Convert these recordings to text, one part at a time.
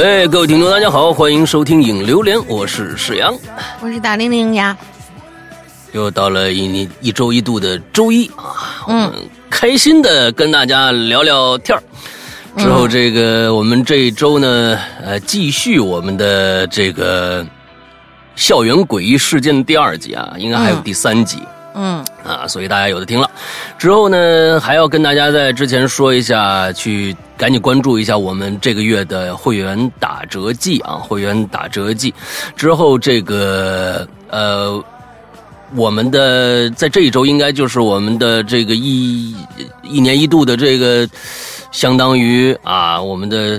哎，各位听众，大家好，欢迎收听影榴莲，我是史阳，我是大玲玲呀。又到了一年一周一度的周一啊，嗯，开心的跟大家聊聊天儿。之后这个我们这一周呢，呃，继续我们的这个校园诡异事件第二集啊，应该还有第三集。嗯啊，所以大家有的听了，之后呢，还要跟大家在之前说一下，去赶紧关注一下我们这个月的会员打折季啊，会员打折季。之后这个呃，我们的在这一周应该就是我们的这个一一年一度的这个，相当于啊，我们的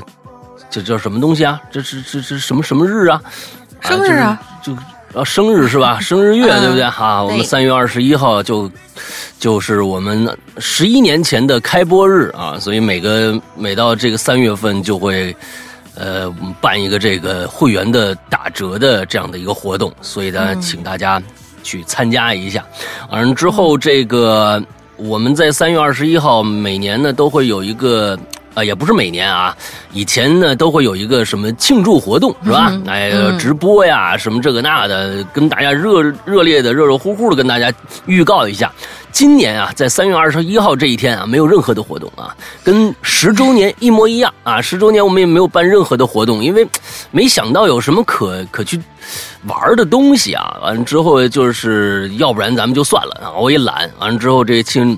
这叫什么东西啊？这是这是什么什么日啊？生日啊？就。啊，生日是吧？生日月对不对？哈，我们三月二十一号就就是我们十一年前的开播日啊，所以每个每到这个三月份就会呃办一个这个会员的打折的这样的一个活动，所以呢，请大家去参加一下。完了之后，这个我们在三月二十一号每年呢都会有一个。啊，也不是每年啊，以前呢都会有一个什么庆祝活动，是吧？哎，直播呀，什么这个那的，跟大家热热烈的、热热乎乎的跟大家预告一下。今年啊，在三月二十一号这一天啊，没有任何的活动啊，跟十周年一模一样啊。十周年我们也没有办任何的活动，因为没想到有什么可可去玩的东西啊。完了之后就是要不然咱们就算了啊，我也懒。完了之后这庆。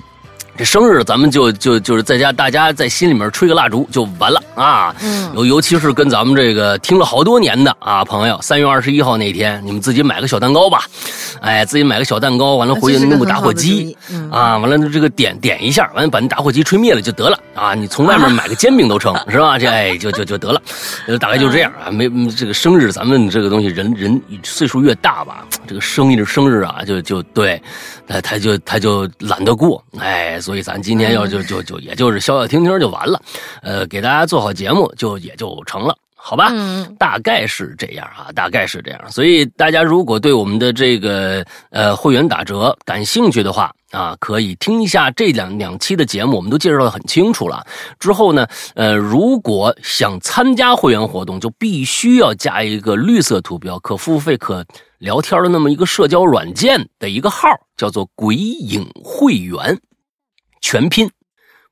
这生日咱们就就就是在家，大家在心里面吹个蜡烛就完了啊。嗯，尤尤其是跟咱们这个听了好多年的啊朋友，三月二十一号那天，你们自己买个小蛋糕吧，哎，自己买个小蛋糕，完了回去弄个打火机啊，完了这个点点一下，完了把那打火机吹灭了就得了啊。你从外面买个煎饼都成 是吧？这哎就就就得了，大概就这样啊。没这个生日，咱们这个东西人人岁数越大吧，这个生日生日啊就就对，他他就他就懒得过，哎。所以咱今天要就就就也就是消消停停就完了，呃，给大家做好节目就也就成了，好吧？嗯，大概是这样啊，大概是这样。所以大家如果对我们的这个呃会员打折感兴趣的话啊，可以听一下这两两期的节目，我们都介绍的很清楚了。之后呢，呃，如果想参加会员活动，就必须要加一个绿色图标、可付费、可聊天的那么一个社交软件的一个号，叫做“鬼影会员”。全拼，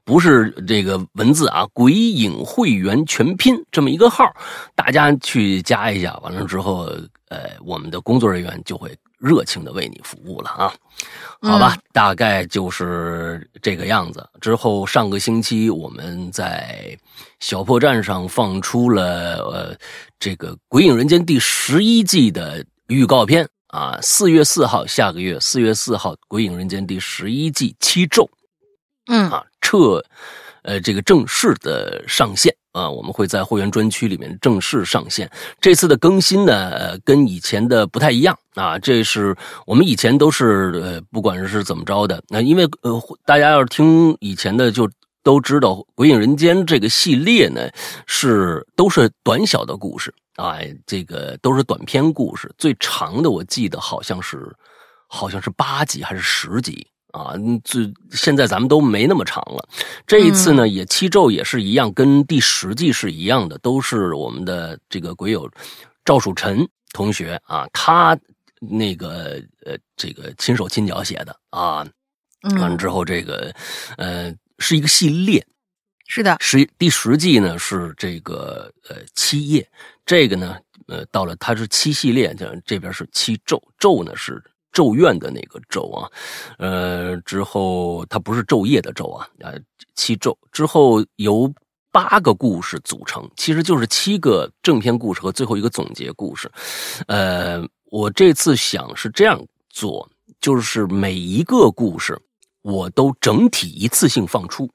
不是这个文字啊！鬼影会员全拼这么一个号，大家去加一下。完了之后，呃，我们的工作人员就会热情的为你服务了啊！好吧，大概就是这个样子。之后上个星期我们在小破站上放出了呃这个《鬼影人间》第十一季的预告片啊，四月四号，下个月四月四号，《鬼影人间》第十一季七咒。嗯啊，撤，呃，这个正式的上线啊，我们会在会员专区里面正式上线。这次的更新呢，跟以前的不太一样啊。这是我们以前都是呃，不管是怎么着的，那因为呃，大家要是听以前的，就都知道《鬼影人间》这个系列呢，是都是短小的故事啊，这个都是短篇故事，最长的我记得好像是好像是八集还是十集。啊，这现在咱们都没那么长了。这一次呢，也七咒也是一样，跟第十季是一样的，都是我们的这个鬼友赵曙晨同学啊，他那个呃这个亲手亲脚写的啊。完了之后，这个呃是一个系列，是的，十第十季呢是这个呃七夜，这个呢呃到了它是七系列，这这边是七咒，咒呢是。咒怨的那个咒啊，呃，之后它不是昼夜的昼啊，啊，七咒之后由八个故事组成，其实就是七个正篇故事和最后一个总结故事。呃，我这次想是这样做，就是每一个故事我都整体一次性放出，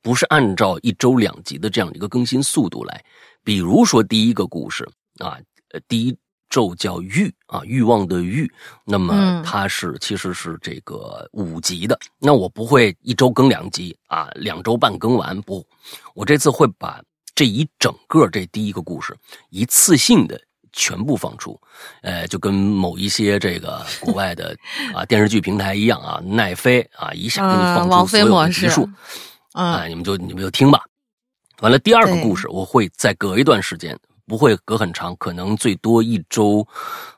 不是按照一周两集的这样一个更新速度来。比如说第一个故事啊，呃，第一。咒叫欲啊，欲望的欲，那么它是其实是这个五集的。那我不会一周更两集啊，两周半更完不，我这次会把这一整个这第一个故事一次性的全部放出，呃，就跟某一些这个国外的啊电视剧平台一样啊，奈飞啊一下给你放出所有的集数，啊，你们就你们就听吧。完了，第二个故事我会再隔一段时间，不会隔很长，可能最多一周。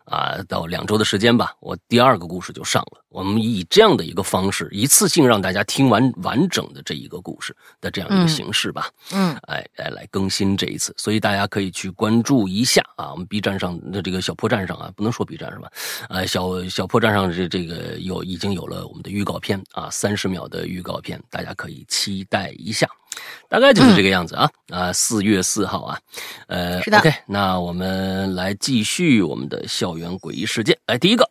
啊，到两周的时间吧，我第二个故事就上了。我们以这样的一个方式，一次性让大家听完完整的这一个故事的这样一个形式吧。嗯，哎哎，来更新这一次，所以大家可以去关注一下啊。我们 B 站上的这个小破站上啊，不能说 B 站是吧？呃，小小破站上这这个有已经有了我们的预告片啊，三十秒的预告片，大家可以期待一下。大概就是这个样子啊啊！四月四号啊，呃，OK，那我们来继续我们的校园诡异事件。来，第一个，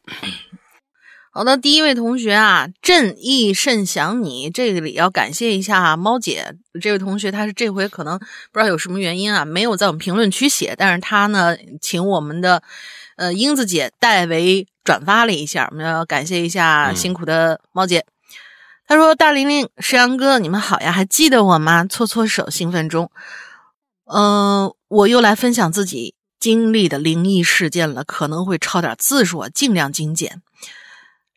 好的，第一位同学啊，正义甚想你，这里要感谢一下猫姐这位同学，他是这回可能不知道有什么原因啊，没有在我们评论区写，但是他呢，请我们的 呃英子姐代为转发了一下，我们要感谢一下辛苦的猫姐。他说：“大玲玲、石阳哥，你们好呀，还记得我吗？”搓搓手，兴奋中。嗯，我又来分享自己经历的灵异事件了，可能会超点字数，尽量精简。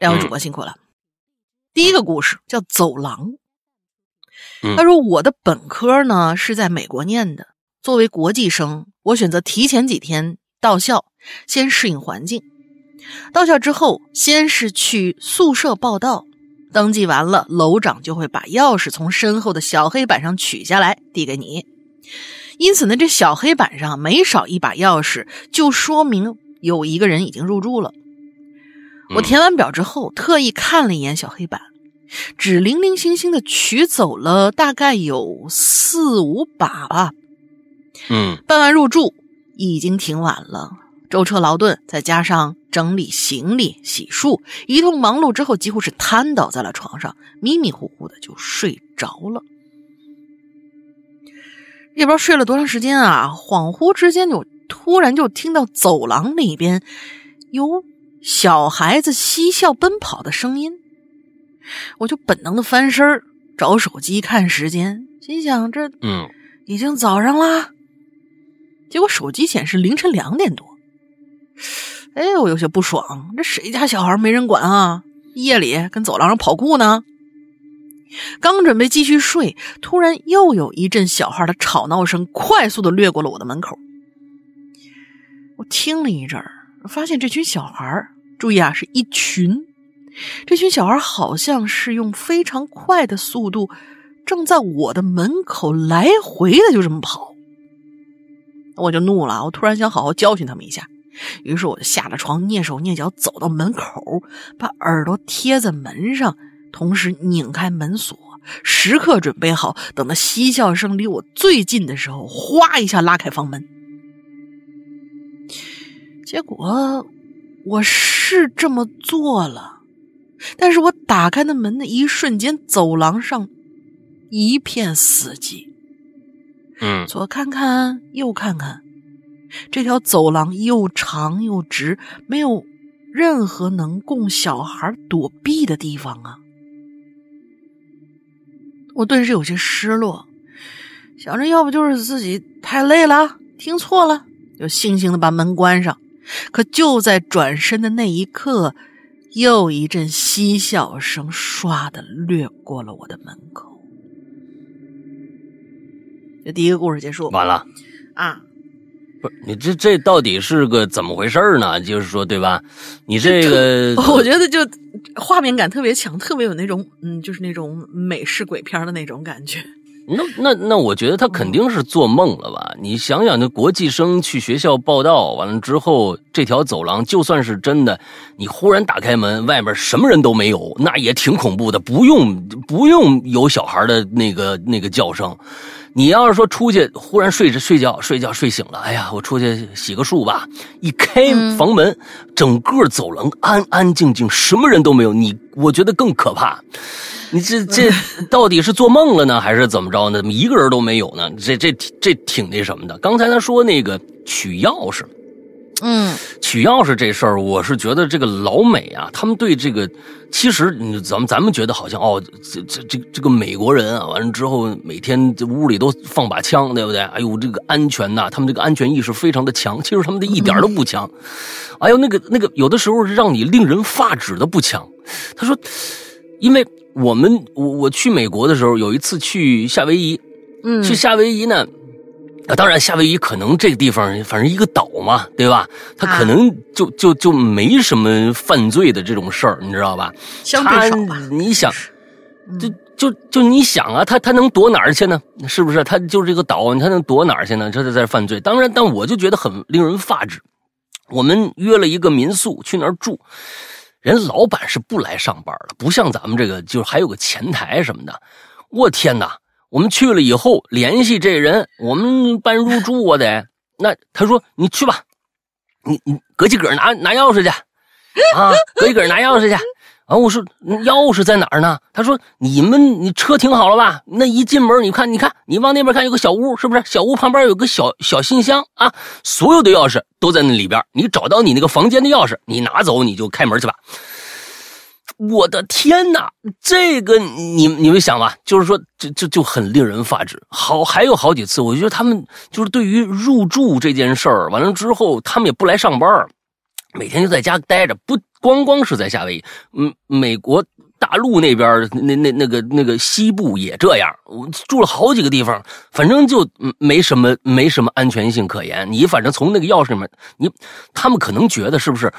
两位主播辛苦了。第一个故事叫《走廊》。他说：“我的本科呢是在美国念的，作为国际生，我选择提前几天到校，先适应环境。到校之后，先是去宿舍报到。”登记完了，楼长就会把钥匙从身后的小黑板上取下来，递给你。因此呢，这小黑板上没少一把钥匙，就说明有一个人已经入住了。我填完表之后，特意看了一眼小黑板，只零零星星的取走了大概有四五把吧。嗯，办完入住已经挺晚了。舟车劳顿，再加上整理行李、洗漱，一通忙碌之后，几乎是瘫倒在了床上，迷迷糊糊的就睡着了。也不知道睡了多长时间啊，恍惚之间就突然就听到走廊里边有小孩子嬉笑奔跑的声音，我就本能的翻身找手机看时间，心想这嗯已经早上啦，结果手机显示凌晨两点多。哎，我有些不爽，这谁家小孩没人管啊？夜里跟走廊上跑酷呢？刚准备继续睡，突然又有一阵小孩的吵闹声快速的掠过了我的门口。我听了一阵儿，发现这群小孩注意啊，是一群，这群小孩好像是用非常快的速度，正在我的门口来回的就这么跑。我就怒了，我突然想好好教训他们一下。于是我就下了床，蹑手蹑脚走到门口，把耳朵贴在门上，同时拧开门锁，时刻准备好，等到嬉笑声离我最近的时候，哗一下拉开房门。结果我是这么做了，但是我打开那门的一瞬间，走廊上一片死寂。嗯，左看看，右看看。这条走廊又长又直，没有任何能供小孩躲避的地方啊！我顿时有些失落，想着要不就是自己太累了，听错了，就悻悻的把门关上。可就在转身的那一刻，又一阵嬉笑声唰的掠过了我的门口。这第一个故事结束，完了啊！不是你这这到底是个怎么回事呢？就是说，对吧？你这个，我觉得就画面感特别强，特别有那种嗯，就是那种美式鬼片的那种感觉。那 那那，我觉得他肯定是做梦了吧？你想想，那国际生去学校报道完了之后，这条走廊就算是真的，你忽然打开门，外面什么人都没有，那也挺恐怖的。不用不用有小孩的那个那个叫声。你要是说出去忽然睡着睡觉睡觉睡醒了，哎呀，我出去洗个漱吧。一开房门，整个走廊安安静静，什么人都没有。你我觉得更可怕。你这这到底是做梦了呢，还是怎么着呢？怎么一个人都没有呢？这这这挺那什么的。刚才他说那个取钥匙。嗯，取钥匙这事儿，我是觉得这个老美啊，他们对这个，其实你咱们咱们觉得好像哦，这这这这个美国人啊，完了之后每天这屋里都放把枪，对不对？哎呦，这个安全呐，他们这个安全意识非常的强。其实他们的一点都不强。哎呦，那个那个，有的时候让你令人发指的不强。他说，因为我们我我去美国的时候，有一次去夏威夷。嗯，去夏威夷呢。啊，当然，夏威夷可能这个地方，反正一个岛嘛，对吧？他可能就就就没什么犯罪的这种事儿，你知道吧？相对少吧。你想，就就就你想啊，他他能躲哪儿去呢？是不是？他就是这个岛，他能躲哪儿去呢？他在在犯罪。当然，但我就觉得很令人发指。我们约了一个民宿去那儿住，人老板是不来上班的，不像咱们这个，就是还有个前台什么的。我天哪！我们去了以后联系这人，我们办入住我得。那他说你去吧，你你搁几个拿拿钥匙去啊，搁几个拿钥匙去。啊，我说钥匙在哪儿呢？他说你们你车停好了吧？那一进门你看你看你往那边看有个小屋，是不是？小屋旁边有个小小信箱啊，所有的钥匙都在那里边。你找到你那个房间的钥匙，你拿走你就开门去吧。我的天哪，这个你你们想吧，就是说，这这就很令人发指。好，还有好几次，我觉得他们就是对于入住这件事儿，完了之后，他们也不来上班，每天就在家待着。不光光是在夏威夷，嗯，美国大陆那边那那那个那个西部也这样。我住了好几个地方，反正就没什么没什么安全性可言。你反正从那个钥匙里面，你他们可能觉得是不是？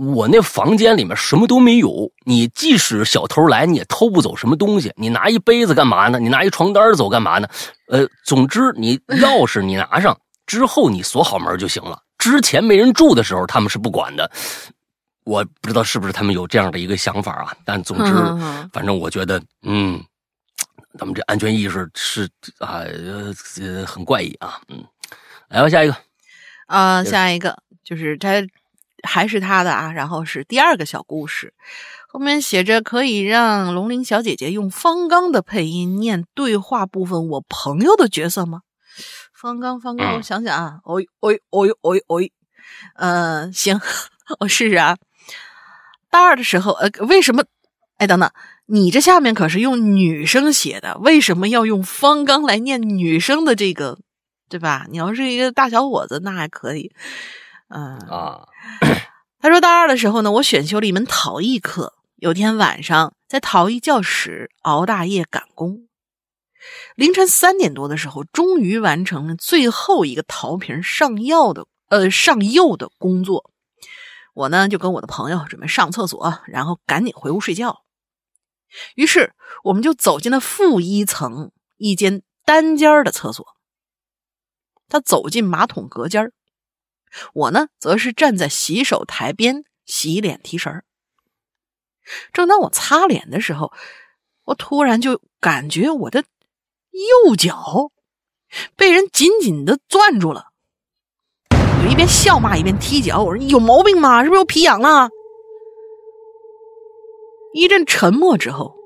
我那房间里面什么都没有，你即使小偷来，你也偷不走什么东西。你拿一杯子干嘛呢？你拿一床单走干嘛呢？呃，总之你钥匙你拿上之后，你锁好门就行了。之前没人住的时候，他们是不管的。我不知道是不是他们有这样的一个想法啊？但总之，反正我觉得，嗯，咱们这安全意识是啊，呃，很怪异啊。嗯，来吧，下一个。啊，下一个就是他。还是他的啊，然后是第二个小故事，后面写着可以让龙鳞小姐姐用方刚的配音念对话部分，我朋友的角色吗？方刚，方刚，我想想啊，哦，哦，哦，哦，哦，嗯，行，我试试啊。大二的时候，呃，为什么？哎，等等，你这下面可是用女生写的，为什么要用方刚来念女生的这个，对吧？你要是一个大小伙子，那还可以。嗯啊，他说大二的时候呢，我选修了一门陶艺课。有天晚上在陶艺教室熬大夜赶工，凌晨三点多的时候，终于完成了最后一个陶瓶上釉的呃上釉的工作。我呢就跟我的朋友准备上厕所，然后赶紧回屋睡觉。于是我们就走进了负一层一间单间的厕所。他走进马桶隔间儿。我呢，则是站在洗手台边洗脸提神儿。正当我擦脸的时候，我突然就感觉我的右脚被人紧紧的攥住了。我一边笑骂一边踢脚，我说：“你有毛病吗？是不是有皮痒了？”一阵沉默之后，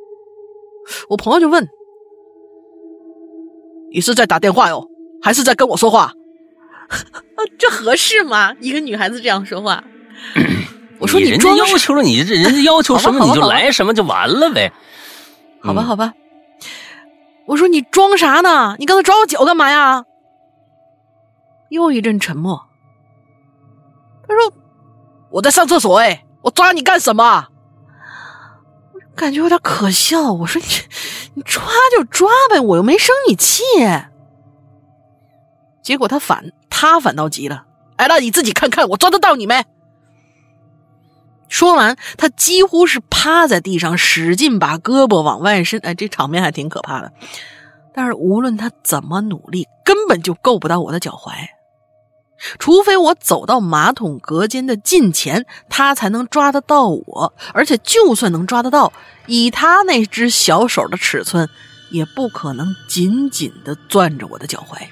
我朋友就问：“你是在打电话哟，还是在跟我说话？” 这合适吗？一个女孩子这样说话，我说你人家要求了你这人家要求什么你就来什么就完了呗。好吧，好吧。我说你装啥呢？你刚才抓我脚干嘛呀？又一阵沉默。他说我在上厕所哎，我抓你干什么？我感觉有点可笑。我说你你抓就抓呗，我又没生你气。结果他反。他反倒急了，哎，那你自己看看，我抓得到你没？说完，他几乎是趴在地上，使劲把胳膊往外伸，哎，这场面还挺可怕的。但是无论他怎么努力，根本就够不到我的脚踝，除非我走到马桶隔间的近前，他才能抓得到我。而且，就算能抓得到，以他那只小手的尺寸，也不可能紧紧的攥着我的脚踝。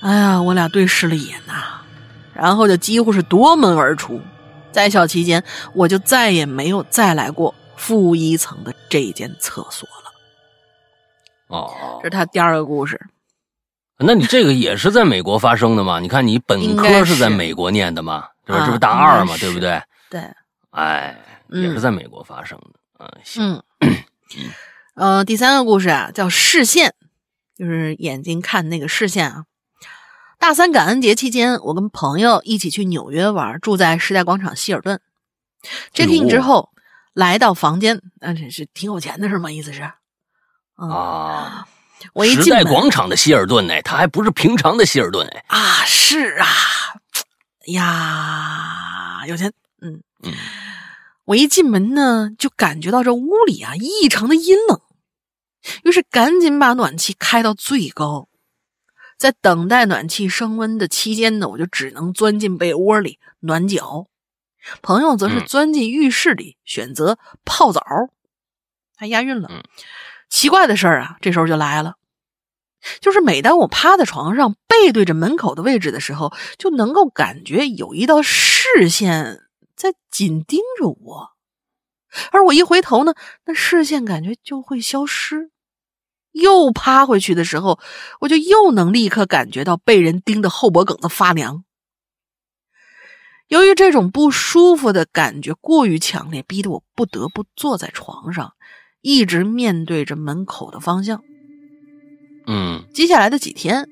哎呀，我俩对视了一眼呐，然后就几乎是夺门而出。在校期间，我就再也没有再来过负一层的这间厕所了。哦，这是他第二个故事。那你这个也是在美国发生的吗？你看你本科是在美国念的吗？这不这不大二嘛，对不对？对。哎，也是在美国发生的。嗯，行。嗯，第三个故事啊，叫视线，就是眼睛看那个视线啊。大三感恩节期间，我跟朋友一起去纽约玩，住在时代广场希尔顿。check in 之后，来到房间，那这是挺有钱的是吗？意思是，啊。我一时代广场的希尔顿呢，它还不是平常的希尔顿哎。啊，是啊，呀，有钱，嗯嗯。我一进门呢，就感觉到这屋里啊异常的阴冷，于是赶紧把暖气开到最高。在等待暖气升温的期间呢，我就只能钻进被窝里暖脚。朋友则是钻进浴室里选择泡澡，还押韵了。奇怪的事儿啊，这时候就来了，就是每当我趴在床上背对着门口的位置的时候，就能够感觉有一道视线在紧盯着我，而我一回头呢，那视线感觉就会消失。又趴回去的时候，我就又能立刻感觉到被人盯得后脖梗子发凉。由于这种不舒服的感觉过于强烈，逼得我不得不坐在床上，一直面对着门口的方向。嗯，接下来的几天，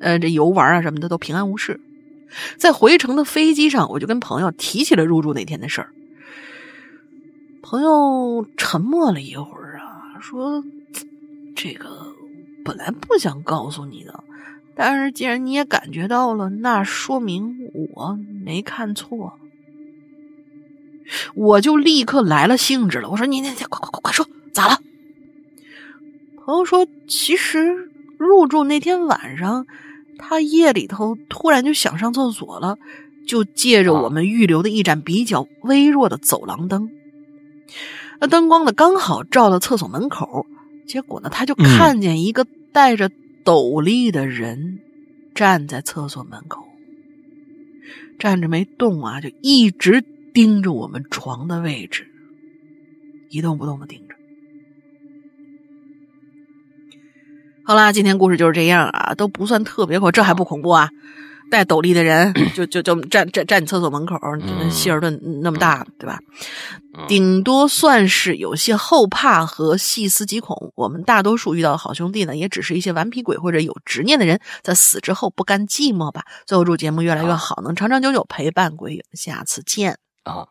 呃，这游玩啊什么的都平安无事。在回程的飞机上，我就跟朋友提起了入住那天的事儿。朋友沉默了一会儿啊，说。这个本来不想告诉你的，但是既然你也感觉到了，那说明我没看错。我就立刻来了兴致了，我说：“你你你快快快快说，咋了？”朋友说：“其实入住那天晚上，他夜里头突然就想上厕所了，就借着我们预留的一盏比较微弱的走廊灯，那灯光呢刚好照到厕所门口。”结果呢，他就看见一个戴着斗笠的人站在厕所门口，站着没动啊，就一直盯着我们床的位置，一动不动的盯着。好啦，今天故事就是这样啊，都不算特别恐，这还不恐怖啊。戴斗笠的人 就就就站站站你厕所门口，希尔顿那么大，对吧？顶多算是有些后怕和细思极恐。我们大多数遇到的好兄弟呢，也只是一些顽皮鬼或者有执念的人，在死之后不甘寂寞吧。最后祝节目越来越好，能长长久久陪伴鬼友。下次见啊！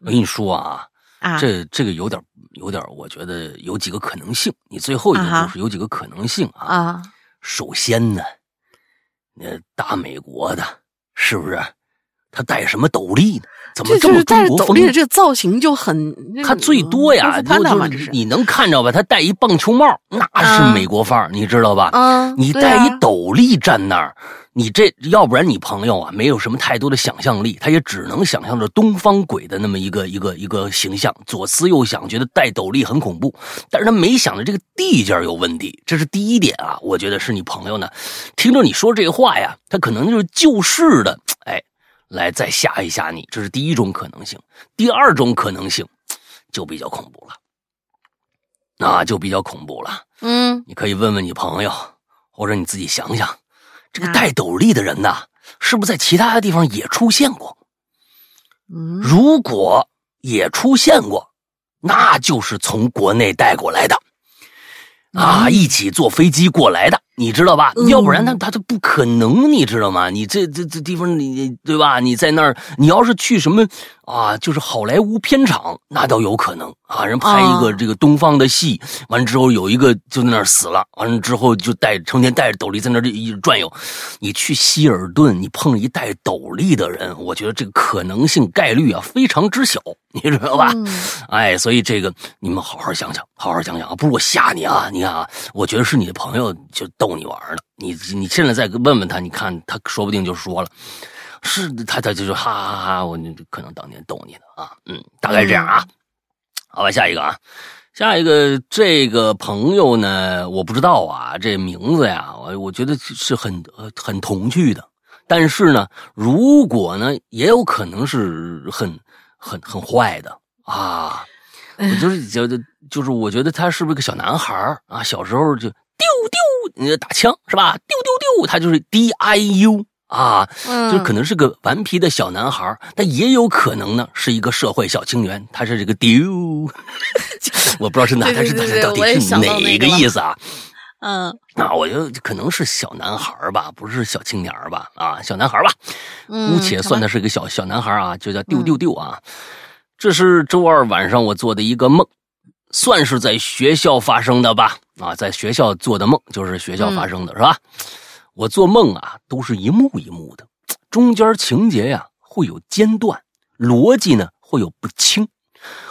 我跟你说啊，啊，这这个有点有点，我觉得有几个可能性。你最后一个就是有几个可能性啊？啊，首先呢。那大美国的，是不是？他戴什么斗笠呢？怎么这么中国风？这个造型就很……他最多呀，就是你能看着吧？他戴一棒球帽，那是美国范儿，你知道吧？嗯，你戴一斗笠站那儿。你这要不然你朋友啊没有什么太多的想象力，他也只能想象着东方鬼的那么一个一个一个形象，左思右想，觉得戴斗笠很恐怖，但是他没想到这个地界有问题，这是第一点啊。我觉得是你朋友呢，听着你说这话呀，他可能就是就事的，哎，来再吓一吓你，这是第一种可能性。第二种可能性就比较恐怖了，那就比较恐怖了。嗯，你可以问问你朋友，或者你自己想想。这个戴斗笠的人呐，是不是在其他的地方也出现过？嗯，如果也出现过，那就是从国内带过来的，啊，一起坐飞机过来的。你知道吧？要不然他他他不可能，你知道吗？你这这这地方，你对吧？你在那儿，你要是去什么啊，就是好莱坞片场，那倒有可能啊。人拍一个这个东方的戏，完了之后有一个就在那儿死了，完了之后就带成天带着斗笠在那儿一转悠。你去希尔顿，你碰一戴斗笠的人，我觉得这个可能性概率啊非常之小，你知道吧？哎，所以这个你们好好想想，好好想想啊，不是我吓你啊，你看啊，我觉得是你的朋友就逗。逗你玩的，你你现在再问问他，你看他说不定就说了，是他他就说哈哈哈，我可能当年逗你的啊，嗯，大概是这样啊。好吧，下一个啊，下一个这个朋友呢，我不知道啊，这名字呀，我我觉得是很很童趣的，但是呢，如果呢，也有可能是很很很坏的啊。我就是觉得，就是我觉得他是不是个小男孩啊？小时候就。丢丢，你打枪是吧？丢丢丢，他就是 D I U 啊，就可能是个顽皮的小男孩，但也有可能呢是一个社会小青年。他是这个丢，我不知道是哪，他是他到底是哪个意思啊？嗯，那我就可能是小男孩吧，不是小青年吧？啊，小男孩吧，姑且算他是个小小男孩啊，就叫丢丢丢啊。这是周二晚上我做的一个梦，算是在学校发生的吧。啊，在学校做的梦就是学校发生的，是吧？我做梦啊，都是一幕一幕的，中间情节呀会有间断，逻辑呢会有不清。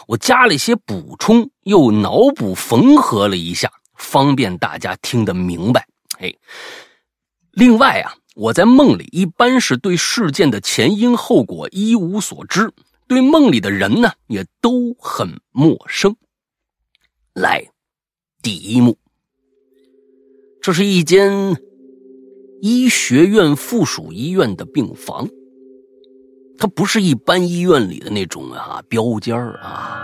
我加了一些补充，又脑补缝合了一下，方便大家听得明白。哎，另外啊，我在梦里一般是对事件的前因后果一无所知，对梦里的人呢也都很陌生。来，第一幕，这是一间医学院附属医院的病房。它不是一般医院里的那种啊标间啊，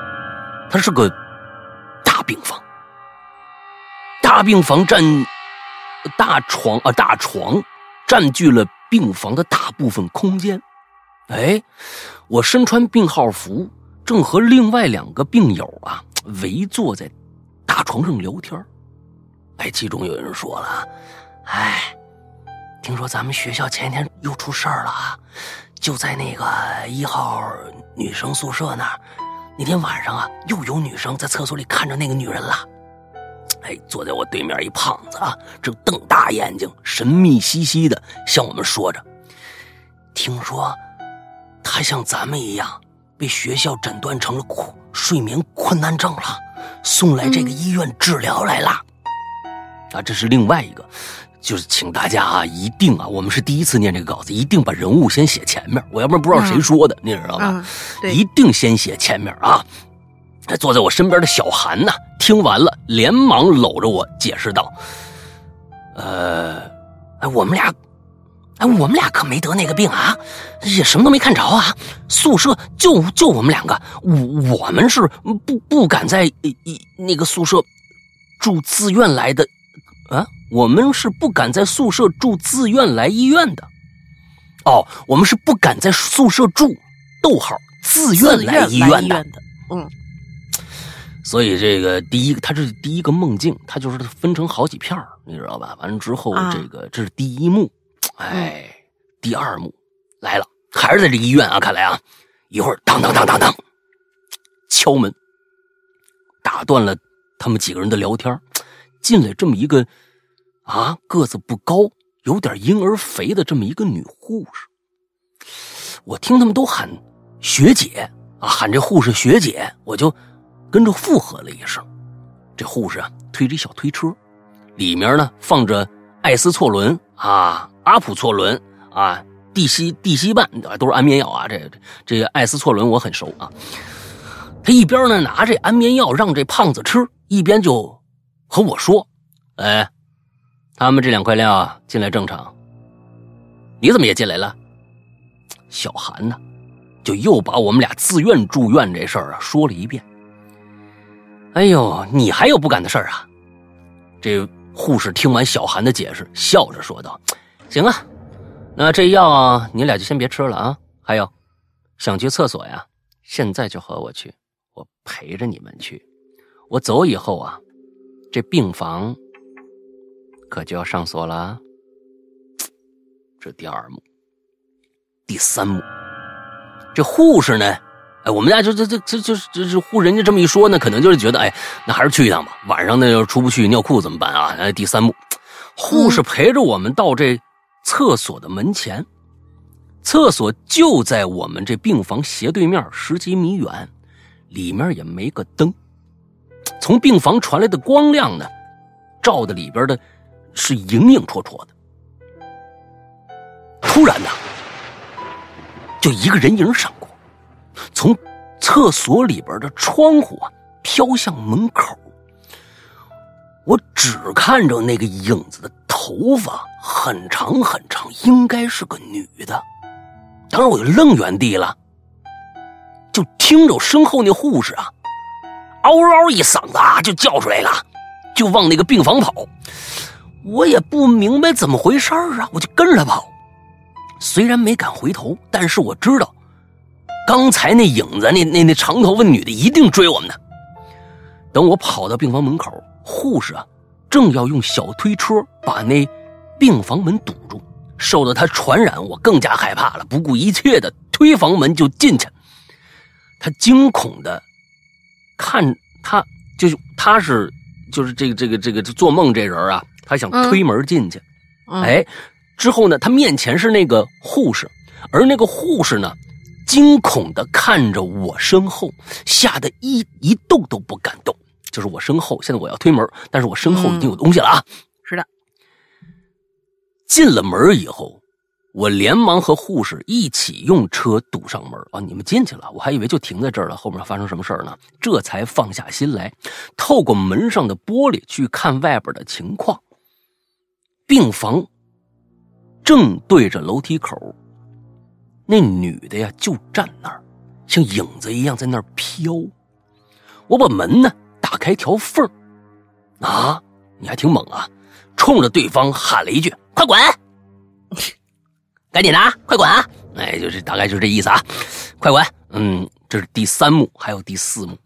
它是个大病房。大病房占大床啊，大床占据了病房的大部分空间。哎，我身穿病号服，正和另外两个病友啊围坐在。大床上聊天哎，其中有人说了：“哎，听说咱们学校前天又出事儿了啊，就在那个一号女生宿舍那儿，那天晚上啊，又有女生在厕所里看着那个女人了。”哎，坐在我对面一胖子啊，正瞪大眼睛，神秘兮兮的向我们说着：“听说他像咱们一样，被学校诊断成了困睡眠困难症了。”送来这个医院治疗来了，啊，这是另外一个，就是请大家啊，一定啊，我们是第一次念这个稿子，一定把人物先写前面，我要不然不知道谁说的，你知道吧？一定先写前面啊。坐在我身边的小韩呢，听完了，连忙搂着我解释道：“呃，哎，我们俩。”哎，我们俩可没得那个病啊，也什么都没看着啊。宿舍就就我们两个，我我们是不不敢在一那个宿舍住自愿来的啊。我们是不敢在宿舍住自愿来医院的。哦，我们是不敢在宿舍住，逗号自愿来医院的。嗯，所以这个第一，它是第一个梦境，它就是分成好几片你知道吧？完了之后，这个这是第一幕。哎，第二幕来了，还是在这医院啊！看来啊，一会儿当当当当当，敲门，打断了他们几个人的聊天。进来这么一个啊，个子不高，有点婴儿肥的这么一个女护士。我听他们都喊学姐啊，喊这护士学姐，我就跟着附和了一声。这护士啊，推着小推车，里面呢放着艾斯唑仑啊。阿普唑仑啊，地西地西泮都是安眠药啊。这这个艾司唑仑我很熟啊。他一边呢拿这安眠药让这胖子吃，一边就和我说：“哎，他们这两块料进来正常，你怎么也进来了？”小韩呢，就又把我们俩自愿住院这事儿啊说了一遍。哎呦，你还有不敢的事儿啊？这护士听完小韩的解释，笑着说道。行啊，那这药你俩就先别吃了啊。还有，想去厕所呀，现在就和我去，我陪着你们去。我走以后啊，这病房可就要上锁了。这第二幕，第三幕，这护士呢？哎，我们家就这这这就是就是护人家这么一说呢，可能就是觉得哎，那还是去一趟吧。晚上呢要出不去尿裤怎么办啊？哎，第三幕，护士陪着我们到这。厕所的门前，厕所就在我们这病房斜对面十几米远，里面也没个灯。从病房传来的光亮呢，照的里边的是影影绰绰的。突然呢，就一个人影闪过，从厕所里边的窗户啊飘向门口。我只看着那个影子的头发很长很长，应该是个女的。当时我就愣原地了，就听着身后那护士啊，嗷嗷一嗓子啊就叫出来了，就往那个病房跑。我也不明白怎么回事啊，我就跟着跑。虽然没敢回头，但是我知道，刚才那影子，那那那长头发女的一定追我们呢。等我跑到病房门口。护士啊，正要用小推车把那病房门堵住，受到他传染，我更加害怕了，不顾一切的推房门就进去。他惊恐的看他，就是他是就是这个这个这个做梦这人啊，他想推门进去，嗯哎，之后呢，他面前是那个护士，而那个护士呢，惊恐的看着我身后，吓得一一动都不敢动。就是我身后，现在我要推门，但是我身后已经有东西了啊。是的，进了门以后，我连忙和护士一起用车堵上门啊！你们进去了，我还以为就停在这儿了，后面发生什么事儿呢？这才放下心来，透过门上的玻璃去看外边的情况。病房正对着楼梯口，那女的呀就站那儿，像影子一样在那儿飘。我把门呢打开条缝啊，你还挺猛啊！冲着对方喊了一句：“快滚！赶紧的，啊，快滚啊！”哎，就是大概就是这意思啊，快滚！嗯，这是第三幕，还有第四幕。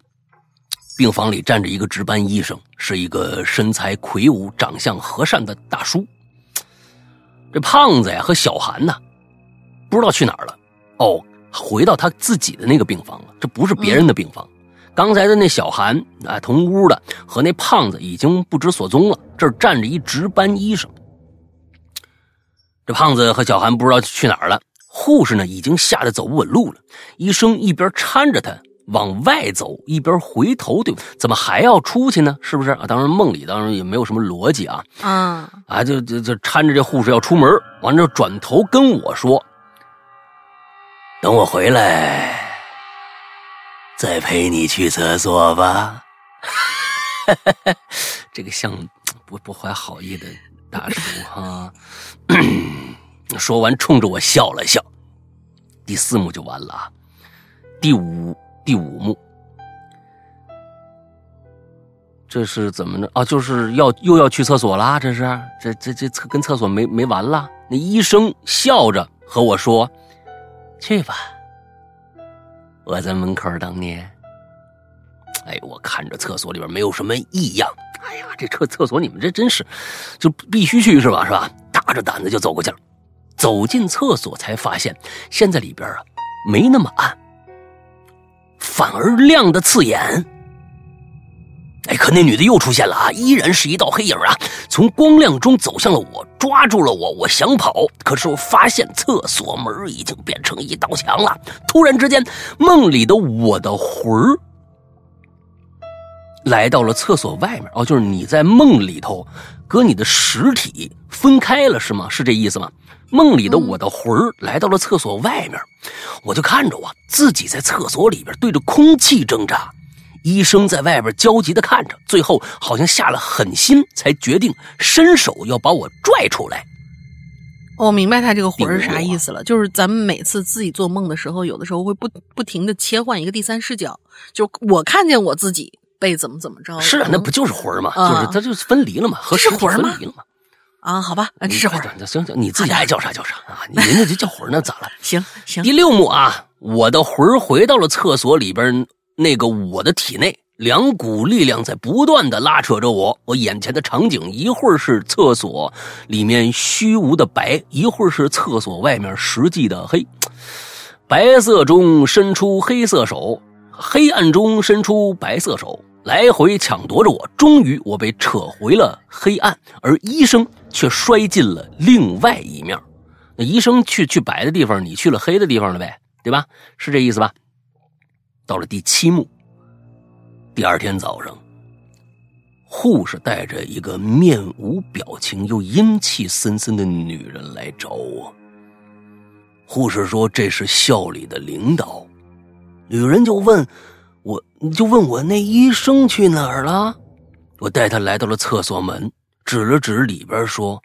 病房里站着一个值班医生，是一个身材魁梧、长相和善的大叔。这胖子呀和小韩呢，不知道去哪儿了。哦，回到他自己的那个病房了，这不是别人的病房。刚才的那小韩啊，同屋的和那胖子已经不知所踪了。这儿站着一值班医生。这胖子和小韩不知道去哪儿了。护士呢，已经吓得走不稳路了。医生一边搀着他往外走，一边回头对，怎么还要出去呢？是不是啊？当然梦里当然也没有什么逻辑啊。嗯啊，就就就搀着这护士要出门，完了转头跟我说：“等我回来。”再陪你去厕所吧，这个像不不怀好意的大叔哈。说完，冲着我笑了笑。第四幕就完了啊，第五第五幕，这是怎么着啊？就是要又要去厕所啦？这是这这这厕跟厕所没没完了？那医生笑着和我说：“去吧。”我在门口等你。哎，我看着厕所里边没有什么异样。哎呀，这厕厕所你们这真是，就必须去是吧？是吧？大着胆子就走过去了。走进厕所才发现，现在里边啊没那么暗，反而亮的刺眼。哎，可那女的又出现了啊！依然是一道黑影啊，从光亮中走向了我，抓住了我。我想跑，可是我发现厕所门已经变成一道墙了。突然之间，梦里的我的魂儿来到了厕所外面。哦，就是你在梦里头，跟你的实体分开了，是吗？是这意思吗？梦里的我的魂儿来到了厕所外面，我就看着我自己在厕所里边对着空气挣扎。医生在外边焦急的看着，最后好像下了狠心，才决定伸手要把我拽出来。我明白他这个魂是啥意思了，就是咱们每次自己做梦的时候，有的时候会不不停的切换一个第三视角，就我看见我自己被怎么怎么着。是啊，那不就是魂儿吗？就是它就是分离了嘛，和是魂吗？分离了嘛。啊，好吧，这是魂儿。行行，你自己爱叫啥叫啥啊，你人家就叫魂儿，那咋了？行行。第六幕啊，我的魂儿回到了厕所里边。那个我的体内两股力量在不断的拉扯着我，我眼前的场景一会儿是厕所里面虚无的白，一会儿是厕所外面实际的黑。白色中伸出黑色手，黑暗中伸出白色手，来回抢夺着我。终于，我被扯回了黑暗，而医生却摔进了另外一面。那医生去去白的地方，你去了黑的地方了呗，对吧？是这意思吧？到了第七幕，第二天早上，护士带着一个面无表情又阴气森森的女人来找我。护士说这是校里的领导，女人就问我，就问我那医生去哪儿了？我带他来到了厕所门，指了指里边说：“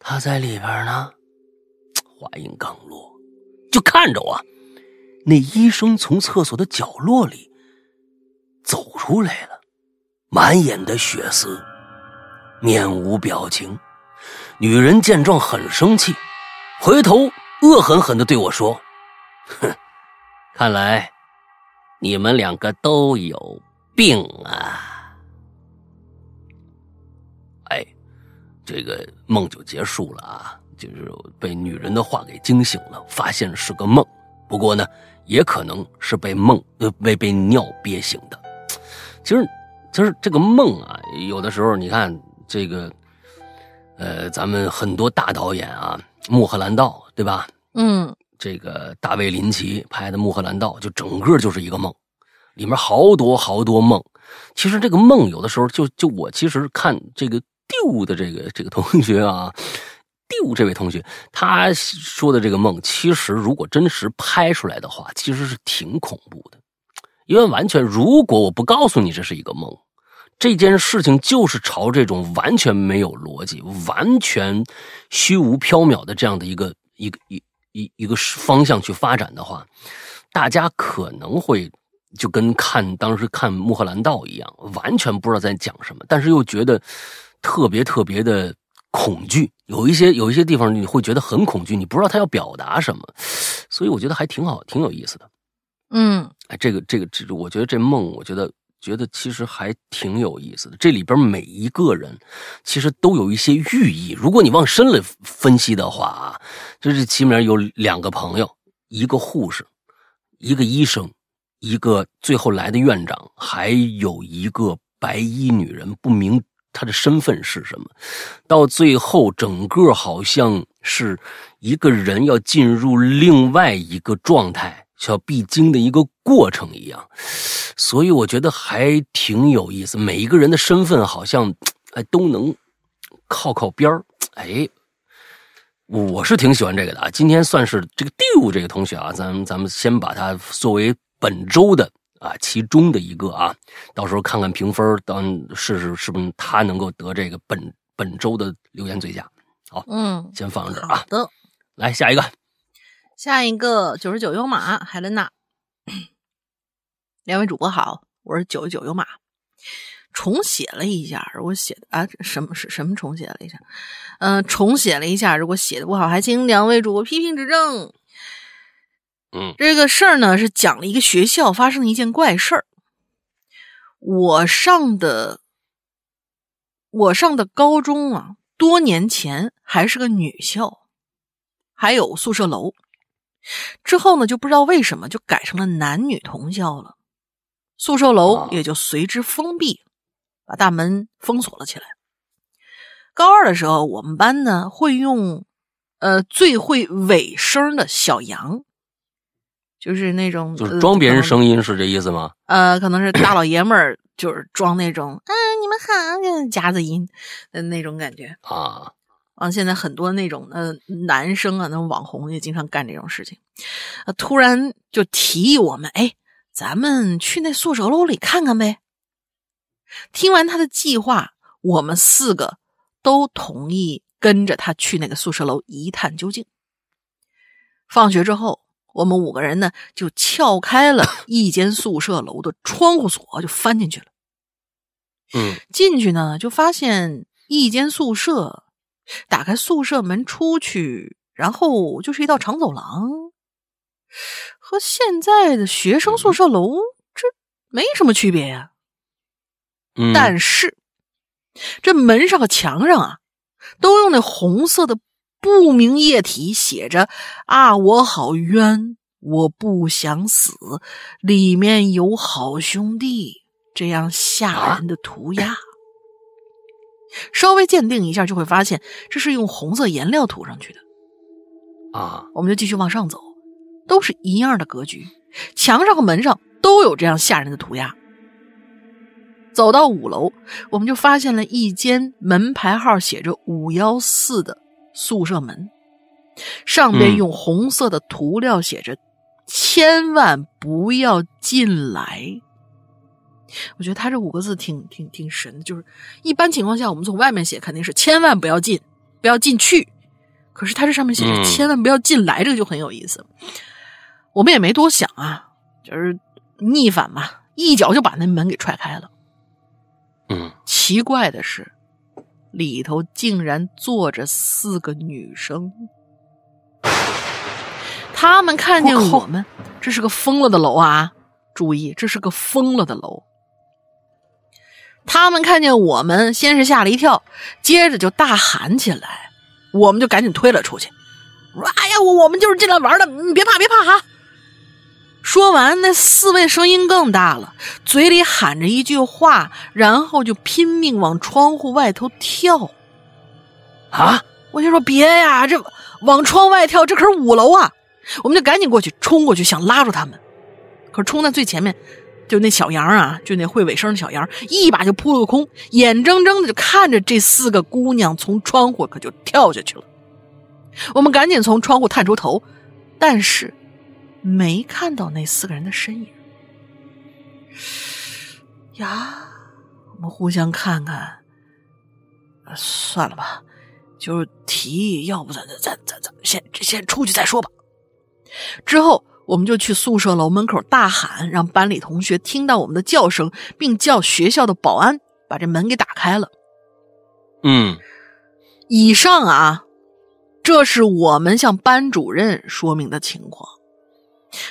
他在里边呢。”话音刚落，就看着我。那医生从厕所的角落里走出来了，满眼的血丝，面无表情。女人见状很生气，回头恶狠狠的对我说：“哼，看来你们两个都有病啊！”哎，这个梦就结束了啊，就是被女人的话给惊醒了，发现是个梦。不过呢。也可能是被梦呃被被尿憋醒的。其实其实这个梦啊，有的时候你看这个，呃，咱们很多大导演啊，《穆赫兰道》对吧？嗯，这个大卫林奇拍的《穆赫兰道》，就整个就是一个梦，里面好多好多梦。其实这个梦有的时候就就我其实看这个丢的这个这个同学啊第五这位同学他说的这个梦，其实如果真实拍出来的话，其实是挺恐怖的。因为完全，如果我不告诉你这是一个梦，这件事情就是朝这种完全没有逻辑、完全虚无缥缈的这样的一个一个一一一个方向去发展的话，大家可能会就跟看当时看《穆赫兰道》一样，完全不知道在讲什么，但是又觉得特别特别的恐惧。有一些有一些地方你会觉得很恐惧，你不知道他要表达什么，所以我觉得还挺好，挺有意思的。嗯，哎，这个这个这，我觉得这梦，我觉得觉得其实还挺有意思的。这里边每一个人其实都有一些寓意。如果你往深了分析的话啊，就是起码有两个朋友，一个护士，一个医生，一个最后来的院长，还有一个白衣女人，不明他的身份是什么。到最后，整个好像是一个人要进入另外一个状态。要必经的一个过程一样，所以我觉得还挺有意思。每一个人的身份好像哎都能靠靠边儿。哎，我是挺喜欢这个的啊。今天算是这个 d 五这个同学啊，咱咱们先把他作为本周的啊其中的一个啊，到时候看看评分，当试试是不是他能够得这个本本周的留言最佳。好，嗯，先放这啊。好的，来下一个。下一个九十九优马海伦娜，两位主播好，我是九十九优马，重写了一下，如果写的啊什么是什么重写了一下，嗯，重写了一下，如果写的不好，还请两位主播批评指正。嗯，这个事儿呢是讲了一个学校发生的一件怪事儿。我上的我上的高中啊，多年前还是个女校，还有宿舍楼。之后呢，就不知道为什么就改成了男女同校了，宿舍楼也就随之封闭，把大门封锁了起来。高二的时候，我们班呢会用，呃，最会尾声的小杨，就是那种就是装别人声音是这意思吗？呃，可能是大老爷们儿，就是装那种，嗯，你们好，夹子音的那种感觉啊。啊，现在很多那种呃男生啊，那种网红也经常干这种事情，啊，突然就提议我们，哎，咱们去那宿舍楼里看看呗。听完他的计划，我们四个都同意跟着他去那个宿舍楼一探究竟。放学之后，我们五个人呢就撬开了 一间宿舍楼的窗户锁，就翻进去了。嗯，进去呢就发现一间宿舍。打开宿舍门出去，然后就是一道长走廊，和现在的学生宿舍楼这没什么区别呀。嗯，但是这门上和墙上啊，都用那红色的不明液体写着“啊，我好冤，我不想死，里面有好兄弟”这样吓人的涂鸦。稍微鉴定一下，就会发现这是用红色颜料涂上去的。啊，我们就继续往上走，都是一样的格局，墙上和门上都有这样吓人的涂鸦。走到五楼，我们就发现了一间门牌号写着五幺四的宿舍门，上边用红色的涂料写着“千万不要进来”。我觉得他这五个字挺挺挺神的，就是一般情况下我们从外面写肯定是千万不要进，不要进去，可是他这上面写着千万不要进来，这个就很有意思。我们也没多想啊，就是逆反嘛，一脚就把那门给踹开了。嗯，奇怪的是，里头竟然坐着四个女生，他们看见我们，这是个疯了的楼啊！注意，这是个疯了的楼。他们看见我们，先是吓了一跳，接着就大喊起来，我们就赶紧推了出去。说：“哎呀，我我们就是进来玩的，你别怕，别怕哈。”说完，那四位声音更大了，嘴里喊着一句话，然后就拼命往窗户外头跳。啊！我就说别呀，这往窗外跳，这可是五楼啊！我们就赶紧过去，冲过去想拉住他们。可是冲在最前面，就那小羊啊，就那会尾声的小羊，一把就扑了个空，眼睁睁的就看着这四个姑娘从窗户可就跳下去了。我们赶紧从窗户探出头，但是。没看到那四个人的身影呀，我们互相看看，算了吧，就是提议，要不咱咱咱咱先先出去再说吧。之后，我们就去宿舍楼门口大喊，让班里同学听到我们的叫声，并叫学校的保安把这门给打开了。嗯，以上啊，这是我们向班主任说明的情况。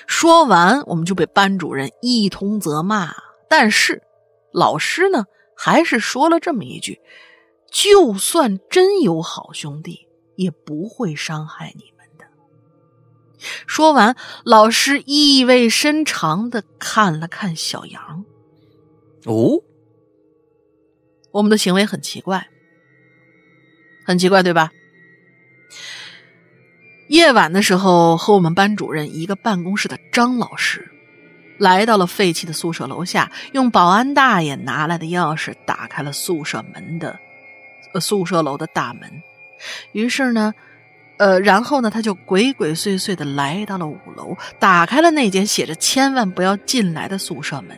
说完，我们就被班主任一通责骂。但是，老师呢，还是说了这么一句：“就算真有好兄弟，也不会伤害你们的。”说完，老师意味深长的看了看小杨。哦，我们的行为很奇怪，很奇怪，对吧？夜晚的时候，和我们班主任一个办公室的张老师，来到了废弃的宿舍楼下，用保安大爷拿来的钥匙打开了宿舍门的，呃，宿舍楼的大门。于是呢，呃，然后呢，他就鬼鬼祟祟的来到了五楼，打开了那间写着“千万不要进来”的宿舍门。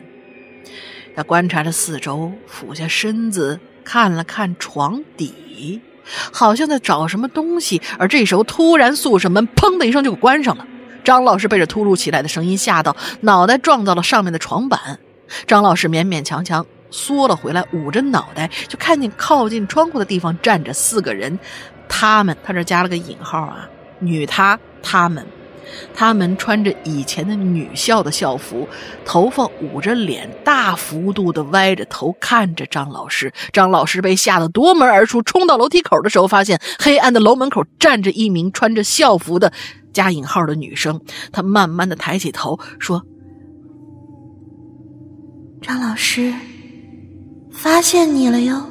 他观察着四周，俯下身子看了看床底。好像在找什么东西，而这时候突然宿舍门砰的一声就关上了。张老师被这突如其来的声音吓到，脑袋撞到了上面的床板。张老师勉勉强强缩了回来，捂着脑袋就看见靠近窗户的地方站着四个人，他们他这加了个引号啊，女他他们。他们穿着以前的女校的校服，头发捂着脸，大幅度的歪着头看着张老师。张老师被吓得夺门而出，冲到楼梯口的时候，发现黑暗的楼门口站着一名穿着校服的加引号的女生。他慢慢的抬起头说：“张老师，发现你了哟。”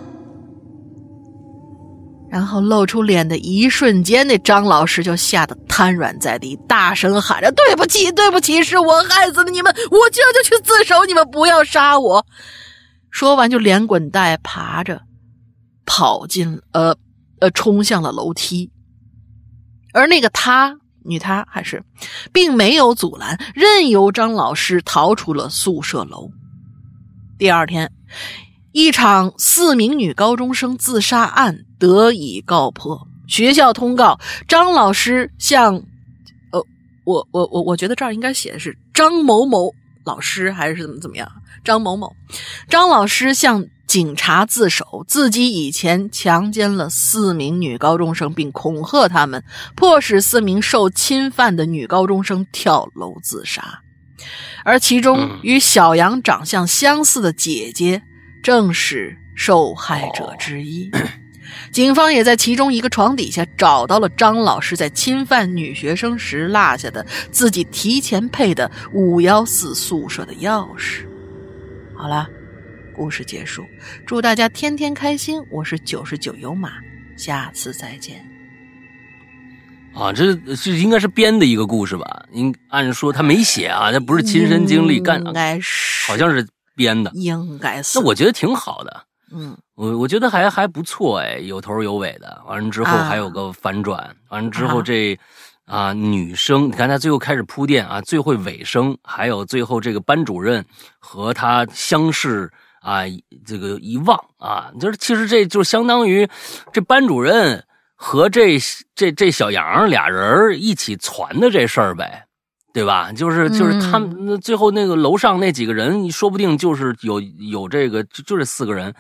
然后露出脸的一瞬间，那张老师就吓得瘫软在地，大声喊着：“对不起，对不起，是我害死了你们，我今儿就去自首，你们不要杀我。”说完就连滚带爬着跑进呃呃冲向了楼梯，而那个他女他还是并没有阻拦，任由张老师逃出了宿舍楼。第二天。一场四名女高中生自杀案得以告破。学校通告张老师向，呃，我我我我觉得这儿应该写的是张某某老师还是怎么怎么样？张某某，张老师向警察自首，自己以前强奸了四名女高中生，并恐吓他们，迫使四名受侵犯的女高中生跳楼自杀，而其中与小杨长相相似的姐姐。正是受害者之一，警方也在其中一个床底下找到了张老师在侵犯女学生时落下的自己提前配的五幺四宿舍的钥匙。好了，故事结束，祝大家天天开心。我是九十九油马，下次再见。啊，这这应该是编的一个故事吧？应按说他没写啊，他不是亲身经历干，应该是好像是。编的应该是，那我觉得挺好的，嗯，我我觉得还还不错哎，有头有尾的。完了之后还有个反转，完了之后这啊女生，你看他最后开始铺垫啊，最后尾声，还有最后这个班主任和他相视啊，这个一望啊，就是其实这就相当于这班主任和这这这小杨俩人一起传的这事儿呗。对吧？就是就是他们那最后那个楼上那几个人，说不定就是有有这个就就这四个人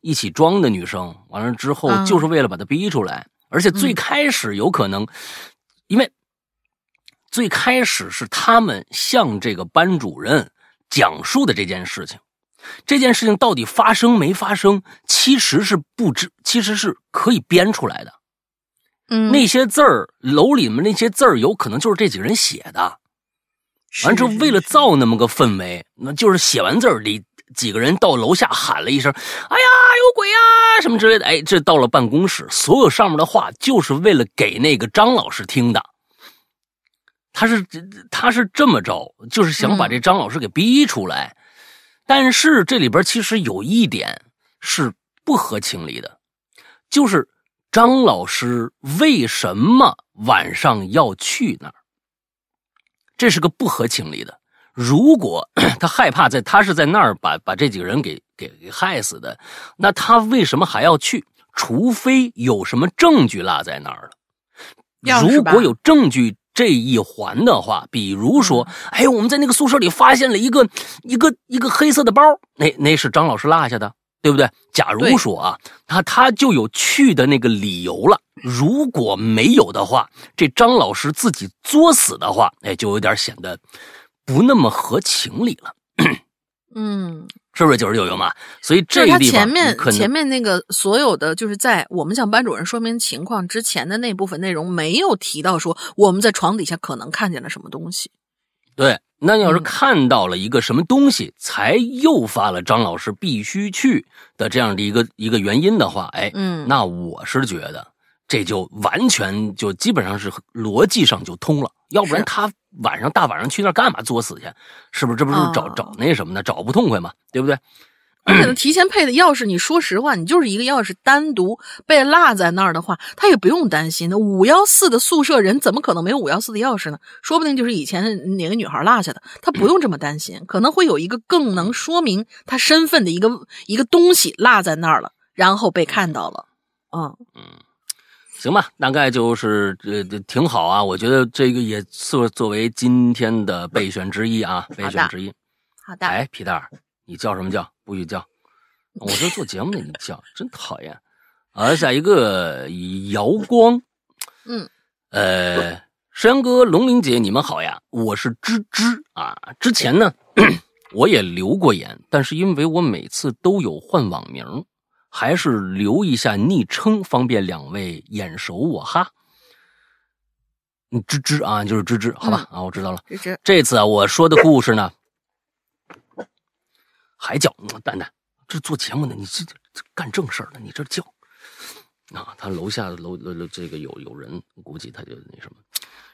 一起装的女生。完了之后，就是为了把她逼出来。而且最开始有可能，因为最开始是他们向这个班主任讲述的这件事情。这件事情到底发生没发生，其实是不知，其实是可以编出来的。嗯，那些字儿，楼里面那些字儿，有可能就是这几个人写的。完之后，为了造那么个氛围，那就是写完字儿，里几个人到楼下喊了一声：“哎呀，有鬼呀！”什么之类的。哎，这到了办公室，所有上面的话就是为了给那个张老师听的。他是他是这么着，就是想把这张老师给逼出来。但是这里边其实有一点是不合情理的，就是张老师为什么晚上要去那儿？这是个不合情理的。如果 他害怕在，他是在那儿把把这几个人给给给害死的，那他为什么还要去？除非有什么证据落在那儿了。如果有证据这一环的话，比如说，哎，我们在那个宿舍里发现了一个一个一个黑色的包，那那是张老师落下的，对不对？假如说啊，他他就有去的那个理由了。如果没有的话，这张老师自己作死的话，哎，就有点显得不那么合情理了。嗯，是不是九十九舅妈？所以这个地方前面前面那个所有的，就是在我们向班主任说明情况之前的那部分内容，没有提到说我们在床底下可能看见了什么东西。对，那要是看到了一个什么东西，才诱发了张老师必须去的这样的一个一个原因的话，哎，嗯，那我是觉得。这就完全就基本上是逻辑上就通了，要不然他晚上大晚上去那干嘛作死去？是不是？这不是找找那什么呢？找不痛快嘛，对不对？而且提前配的钥匙，你说实话，你就是一个钥匙单独被落在那儿的话，他也不用担心。那五幺四的宿舍人怎么可能没有五幺四的钥匙呢？说不定就是以前哪个女孩落下的，他不用这么担心，可能会有一个更能说明他身份的一个一个东西落在那儿了，然后被看到了。嗯嗯。行吧，大概就是这这挺好啊，我觉得这个也作作为今天的备选之一啊，备选之一。好的。哎，皮蛋儿，你叫什么叫？不许叫！我这做节目呢，你叫，真讨厌。啊，下一个姚光。嗯。呃，山哥、龙玲姐，你们好呀，我是芝芝啊。之前呢，我也留过言，但是因为我每次都有换网名。还是留一下昵称，方便两位眼熟我哈。嗯，吱吱啊，就是吱吱，好吧啊，我知道了。吱吱，这次啊，我说的故事呢，还叫蛋蛋，这做节目呢，你这这干正事儿呢，你这叫啊，他楼下楼楼楼这个有有人，估计他就那什么。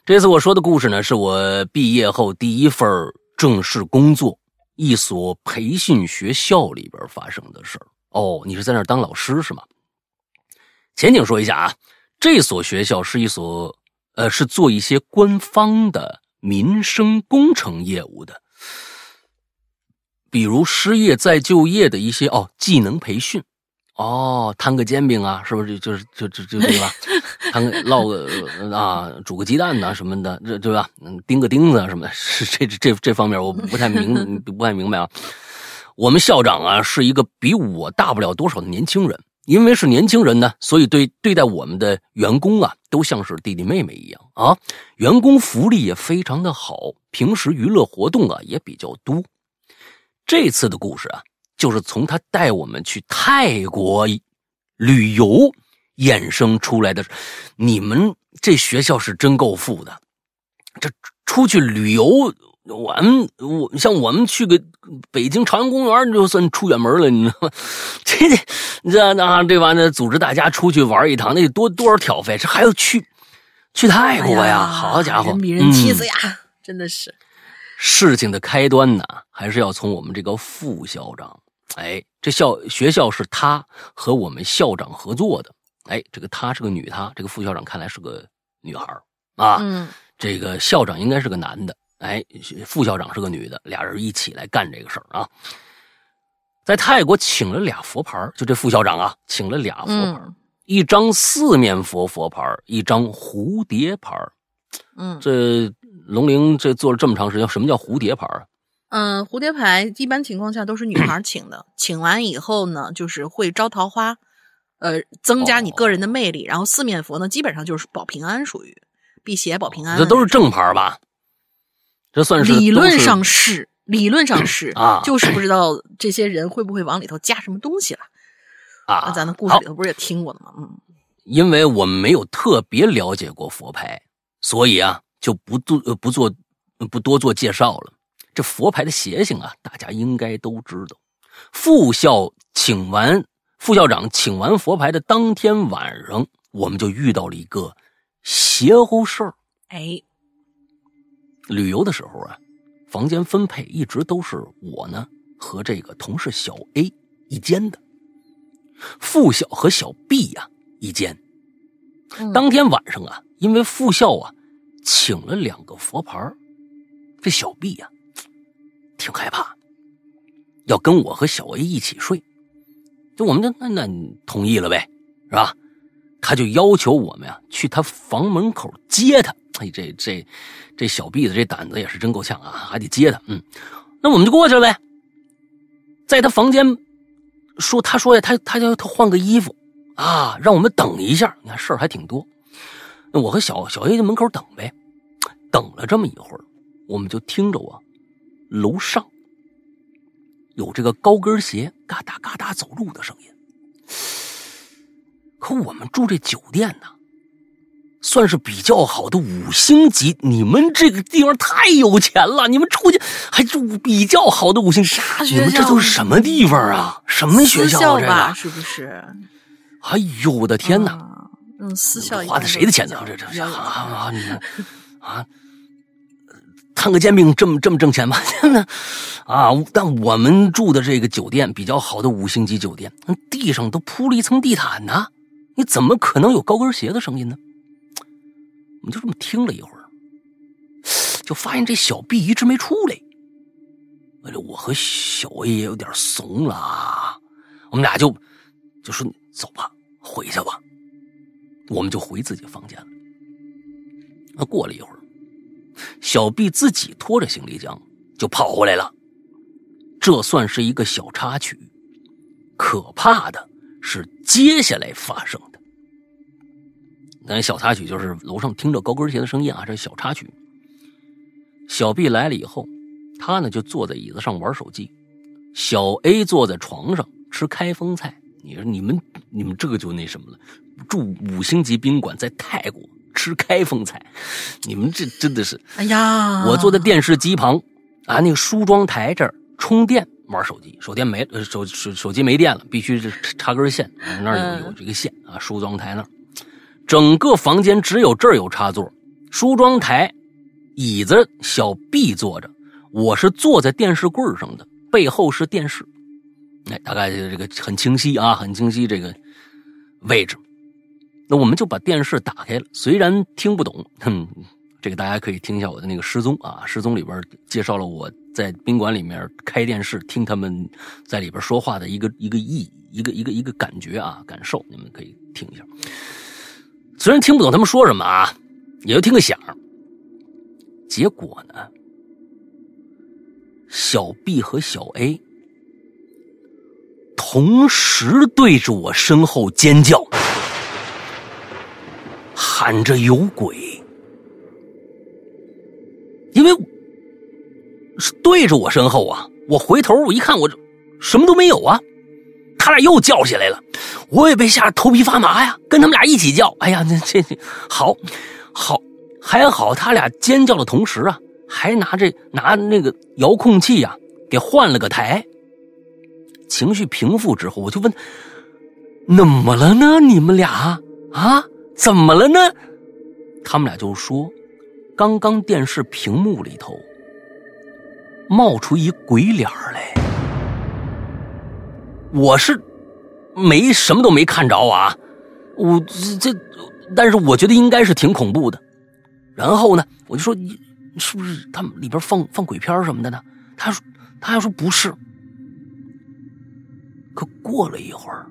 这次我说的故事呢，是我毕业后第一份正式工作，一所培训学校里边发生的事儿。哦，你是在那儿当老师是吗？前景说一下啊，这所学校是一所，呃，是做一些官方的民生工程业务的，比如失业再就业的一些哦技能培训，哦摊个煎饼啊，是不是就是就就就对吧？摊个烙个啊，煮个鸡蛋呐什么的，这对吧？钉个钉子啊什么的，是这这这方面我不太明不太明白啊。我们校长啊是一个比我大不了多少的年轻人，因为是年轻人呢，所以对对待我们的员工啊都像是弟弟妹妹一样啊。员工福利也非常的好，平时娱乐活动啊也比较多。这次的故事啊，就是从他带我们去泰国旅游衍生出来的。你们这学校是真够富的，这出去旅游。我们我像我们去个北京朝阳公园就算出远门了，你知道吗？这这那对吧？那组织大家出去玩一趟，那得多多少挑费？这还要去去泰国呀？好家伙，人比人气死呀！真的是。事情的开端呢，还是要从我们这个副校长。哎，这校学校是他和我们校长合作的。哎，这个她是个女，她这个副校长看来是个女孩啊。嗯，这个校长应该是个男的。哎，副校长是个女的，俩人一起来干这个事儿啊。在泰国请了俩佛牌，就这副校长啊，请了俩佛牌，一张四面佛佛牌，一张蝴蝶牌。嗯，这龙陵这做了这么长时间，什么叫蝴蝶牌啊？嗯，蝴蝶牌一般情况下都是女孩请的，请完以后呢，就是会招桃花，呃，增加你个人的魅力。然后四面佛呢，基本上就是保平安，属于辟邪保平安。这都是正牌吧？这算是理论上是，理论上是啊，就是不知道这些人会不会往里头加什么东西了啊？咱的故事里头不是也听过的吗？嗯，因为我们没有特别了解过佛牌，所以啊，就不做不做不多做介绍了。这佛牌的邪性啊，大家应该都知道。副校请完副校长请完佛牌的当天晚上，我们就遇到了一个邪乎事儿。哎，旅游的时候啊，房间分配一直都是我呢和这个同事小 A 一间的，副校和小 B 呀一间。当天晚上啊，因为副校啊请了两个佛牌这小 B 呀挺害怕，要跟我和小 A 一起睡，就我们就那那同意了呗，是吧？他就要求我们呀去他房门口接他。哎，这这这小 B 的这胆子也是真够呛啊，还得接他。嗯，那我们就过去了呗，在他房间说，他说呀，他他要他换个衣服啊，让我们等一下。你看事儿还挺多，那我和小小 A 在门口等呗，等了这么一会儿，我们就听着啊。楼上有这个高跟鞋嘎哒嘎哒走路的声音，可我们住这酒店呢，算是比较好的五星级。你们这个地方太有钱了，你们出去还住比较好的五星啥你们这都是什么地方啊？什么学校这个？是不是？哎呦我的天哪！嗯，私校花的谁的钱呢？这这啊啊！你啊！摊个煎饼这么这么挣钱吗？真的啊！但我们住的这个酒店比较好的五星级酒店，地上都铺了一层地毯呢，你怎么可能有高跟鞋的声音呢？我们就这么听了一会儿，就发现这小毕一直没出来。为了我和小 A 也有点怂了，我们俩就就说走吧，回去吧。我们就回自己房间了。那过了一会儿。小 B 自己拖着行李箱就跑回来了，这算是一个小插曲。可怕的是接下来发生的。咱小插曲就是楼上听着高跟鞋的声音啊，这小插曲。小 B 来了以后，他呢就坐在椅子上玩手机，小 A 坐在床上吃开封菜。你说你们你们这个就那什么了？住五星级宾馆在泰国。吃开封菜，你们这真的是！哎呀，我坐在电视机旁，啊，那个梳妆台这儿充电玩手机，手电没，手手手机没电了，必须是插根线，那儿有有这个线啊，梳妆台那儿，整个房间只有这儿有插座，梳妆台椅子小 B 坐着，我是坐在电视柜上的，背后是电视，哎，大概这个很清晰啊，很清晰这个位置。那我们就把电视打开了，虽然听不懂，哼，这个大家可以听一下我的那个失踪啊，失踪里边介绍了我在宾馆里面开电视听他们在里边说话的一个一个意一个一个一个感觉啊感受，你们可以听一下。虽然听不懂他们说什么啊，也就听个响。结果呢，小 B 和小 A 同时对着我身后尖叫。喊着有鬼，因为是对着我身后啊！我回头我一看，我什么都没有啊！他俩又叫起来了，我也被吓得头皮发麻呀，跟他们俩一起叫。哎呀，这这好，好还好，他俩尖叫的同时啊，还拿着拿那个遥控器呀，给换了个台。情绪平复之后，我就问：怎么了呢？你们俩啊？怎么了呢？他们俩就说，刚刚电视屏幕里头冒出一鬼脸来。我是没什么都没看着啊，我这，但是我觉得应该是挺恐怖的。然后呢，我就说你是不是他们里边放放鬼片什么的呢？他说他要说不是。可过了一会儿。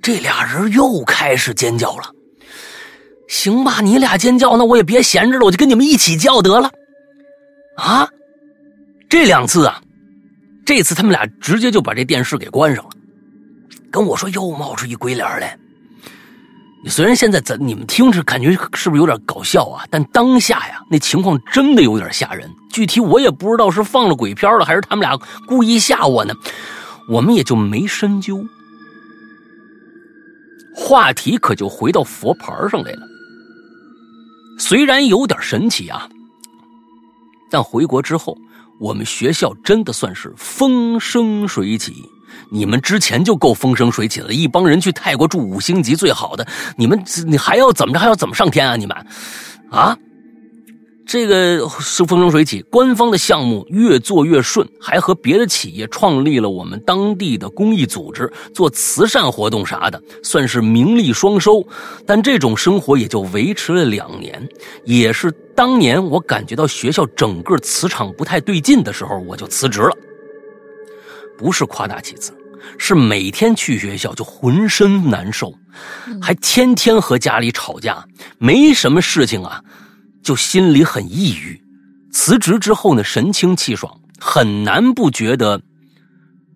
这俩人又开始尖叫了。行吧，你俩尖叫，那我也别闲着了，我就跟你们一起叫得了。啊，这两次啊，这次他们俩直接就把这电视给关上了，跟我说又冒出一鬼脸来。虽然现在咱你们听着感觉是不是有点搞笑啊？但当下呀，那情况真的有点吓人。具体我也不知道是放了鬼片了，还是他们俩故意吓我呢。我们也就没深究。话题可就回到佛牌上来了。虽然有点神奇啊，但回国之后，我们学校真的算是风生水起。你们之前就够风生水起了，一帮人去泰国住五星级最好的，你们你还要怎么着？还要怎么上天啊？你们，啊？这个是风生水起，官方的项目越做越顺，还和别的企业创立了我们当地的公益组织，做慈善活动啥的，算是名利双收。但这种生活也就维持了两年，也是当年我感觉到学校整个磁场不太对劲的时候，我就辞职了。不是夸大其词，是每天去学校就浑身难受，还天天和家里吵架，没什么事情啊。就心里很抑郁，辞职之后呢，神清气爽，很难不觉得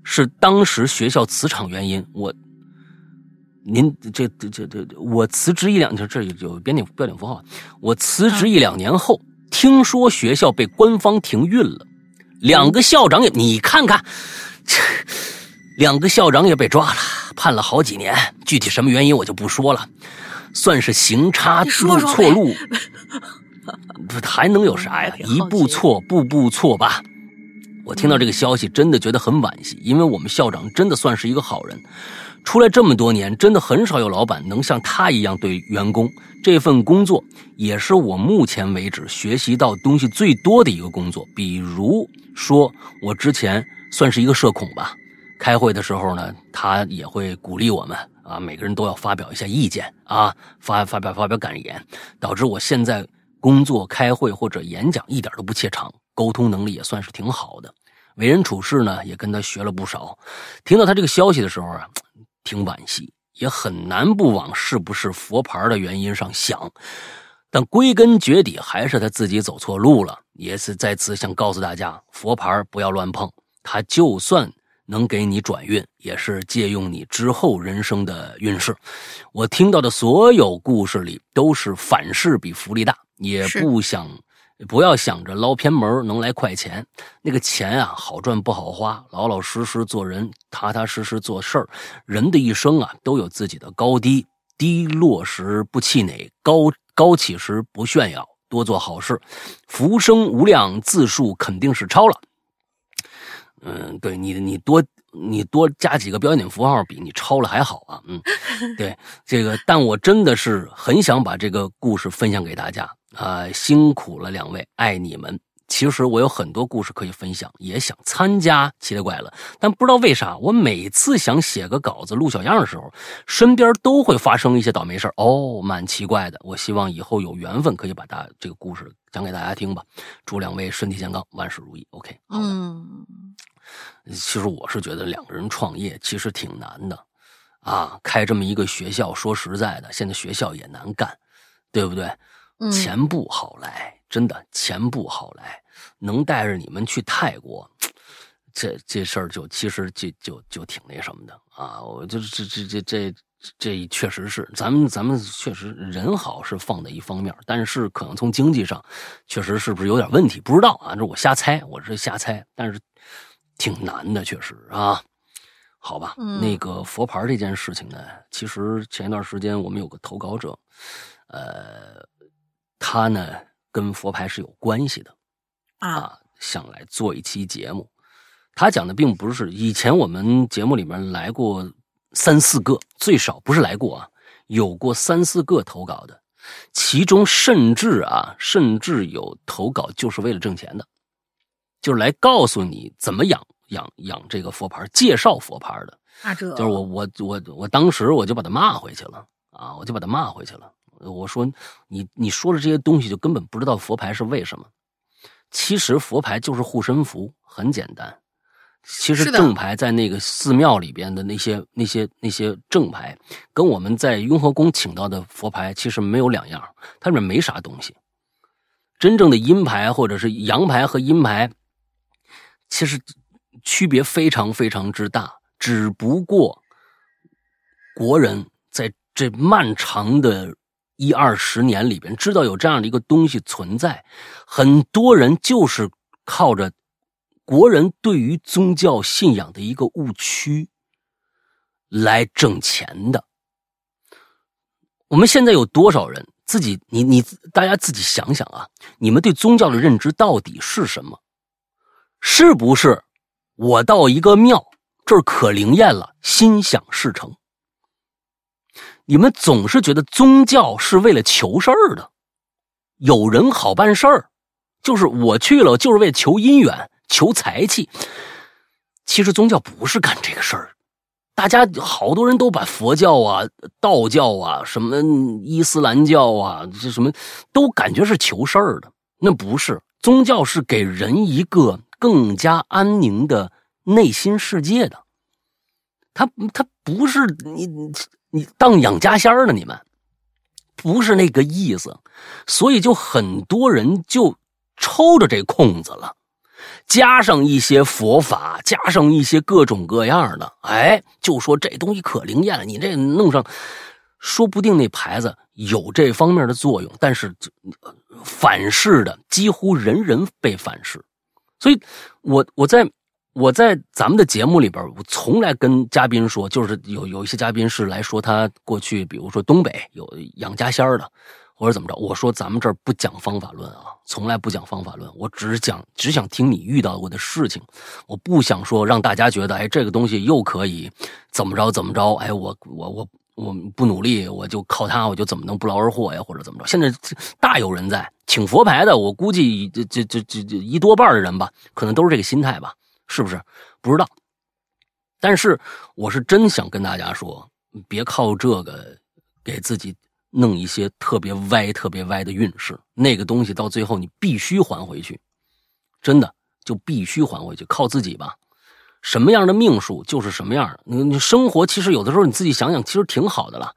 是当时学校磁场原因。我，您这这这这，我辞职一两年，这有标点标点符号。我辞职一两年后，听说学校被官方停运了，两个校长也，你看看，这两个校长也被抓了，判了好几年，具体什么原因我就不说了，算是行差入错路。不 还能有啥呀？一步错，步步错吧。我听到这个消息，真的觉得很惋惜，因为我们校长真的算是一个好人，出来这么多年，真的很少有老板能像他一样对员工。这份工作也是我目前为止学习到东西最多的一个工作。比如说，我之前算是一个社恐吧，开会的时候呢，他也会鼓励我们啊，每个人都要发表一下意见啊，发发表发表感言，导致我现在。工作、开会或者演讲一点都不怯场，沟通能力也算是挺好的。为人处事呢，也跟他学了不少。听到他这个消息的时候啊，挺惋惜，也很难不往是不是佛牌的原因上想。但归根结底还是他自己走错路了。也是在此想告诉大家，佛牌不要乱碰。他就算能给你转运，也是借用你之后人生的运势。我听到的所有故事里，都是反噬比福利大。也不想，不要想着捞偏门能来快钱，那个钱啊好赚不好花，老老实实做人，踏踏实实做事儿。人的一生啊都有自己的高低，低落时不气馁，高高起时不炫耀，多做好事，浮生无量，字数肯定是超了。嗯，对你，你多你多加几个标点符号，比你超了还好啊。嗯，对这个，但我真的是很想把这个故事分享给大家。啊，辛苦了两位，爱你们。其实我有很多故事可以分享，也想参加奇了怪了，但不知道为啥，我每次想写个稿子录小样的时候，身边都会发生一些倒霉事哦，蛮奇怪的。我希望以后有缘分可以把大这个故事讲给大家听吧。祝两位身体健康，万事如意。OK，好嗯，其实我是觉得两个人创业其实挺难的啊，开这么一个学校，说实在的，现在学校也难干，对不对？钱不好来，真的钱不好来。能带着你们去泰国，这这事儿就其实就就就挺那什么的啊！我就这这这这这确实是，咱们咱们确实人好是放在一方面，但是可能从经济上，确实是不是有点问题？不知道啊，这我瞎猜，我是瞎猜，但是挺难的，确实啊。好吧，那个佛牌这件事情呢，其实前一段时间我们有个投稿者，呃。他呢，跟佛牌是有关系的，啊，想来做一期节目。他讲的并不是以前我们节目里面来过三四个，最少不是来过啊，有过三四个投稿的，其中甚至啊，甚至有投稿就是为了挣钱的，就是来告诉你怎么养养养这个佛牌，介绍佛牌的。啊，这就是我我我我当时我就把他骂回去了啊，我就把他骂回去了。我说你你说的这些东西就根本不知道佛牌是为什么。其实佛牌就是护身符，很简单。其实正牌在那个寺庙里边的那些那些那些正牌，跟我们在雍和宫请到的佛牌其实没有两样，它里面没啥东西。真正的阴牌或者是阳牌和阴牌，其实区别非常非常之大。只不过国人在这漫长的。一二十年里边，知道有这样的一个东西存在，很多人就是靠着国人对于宗教信仰的一个误区来挣钱的。我们现在有多少人自己，你你大家自己想想啊，你们对宗教的认知到底是什么？是不是我到一个庙这儿可灵验了，心想事成？你们总是觉得宗教是为了求事儿的，有人好办事儿，就是我去了就是为求姻缘、求财气。其实宗教不是干这个事儿。大家好多人都把佛教啊、道教啊、什么伊斯兰教啊，这什么都感觉是求事儿的。那不是宗教，是给人一个更加安宁的内心世界的。他他不是你你当养家仙儿呢？你们不是那个意思，所以就很多人就抽着这空子了。加上一些佛法，加上一些各种各样的，哎，就说这东西可灵验了。你这弄上，说不定那牌子有这方面的作用，但是反噬的几乎人人被反噬。所以，我我在我在咱们的节目里边，我从来跟嘉宾说，就是有有一些嘉宾是来说他过去，比如说东北有养家仙的。或者怎么着？我说咱们这儿不讲方法论啊，从来不讲方法论。我只是讲，只想听你遇到过的事情。我不想说让大家觉得，哎，这个东西又可以怎么着怎么着？哎，我我我我不努力，我就靠它，我就怎么能不劳而获呀？或者怎么着？现在大有人在请佛牌的，我估计这这这这一多半的人吧，可能都是这个心态吧？是不是？不知道。但是我是真想跟大家说，别靠这个给自己。弄一些特别歪、特别歪的运势，那个东西到最后你必须还回去，真的就必须还回去，靠自己吧。什么样的命数就是什么样。你你生活其实有的时候你自己想想，其实挺好的了，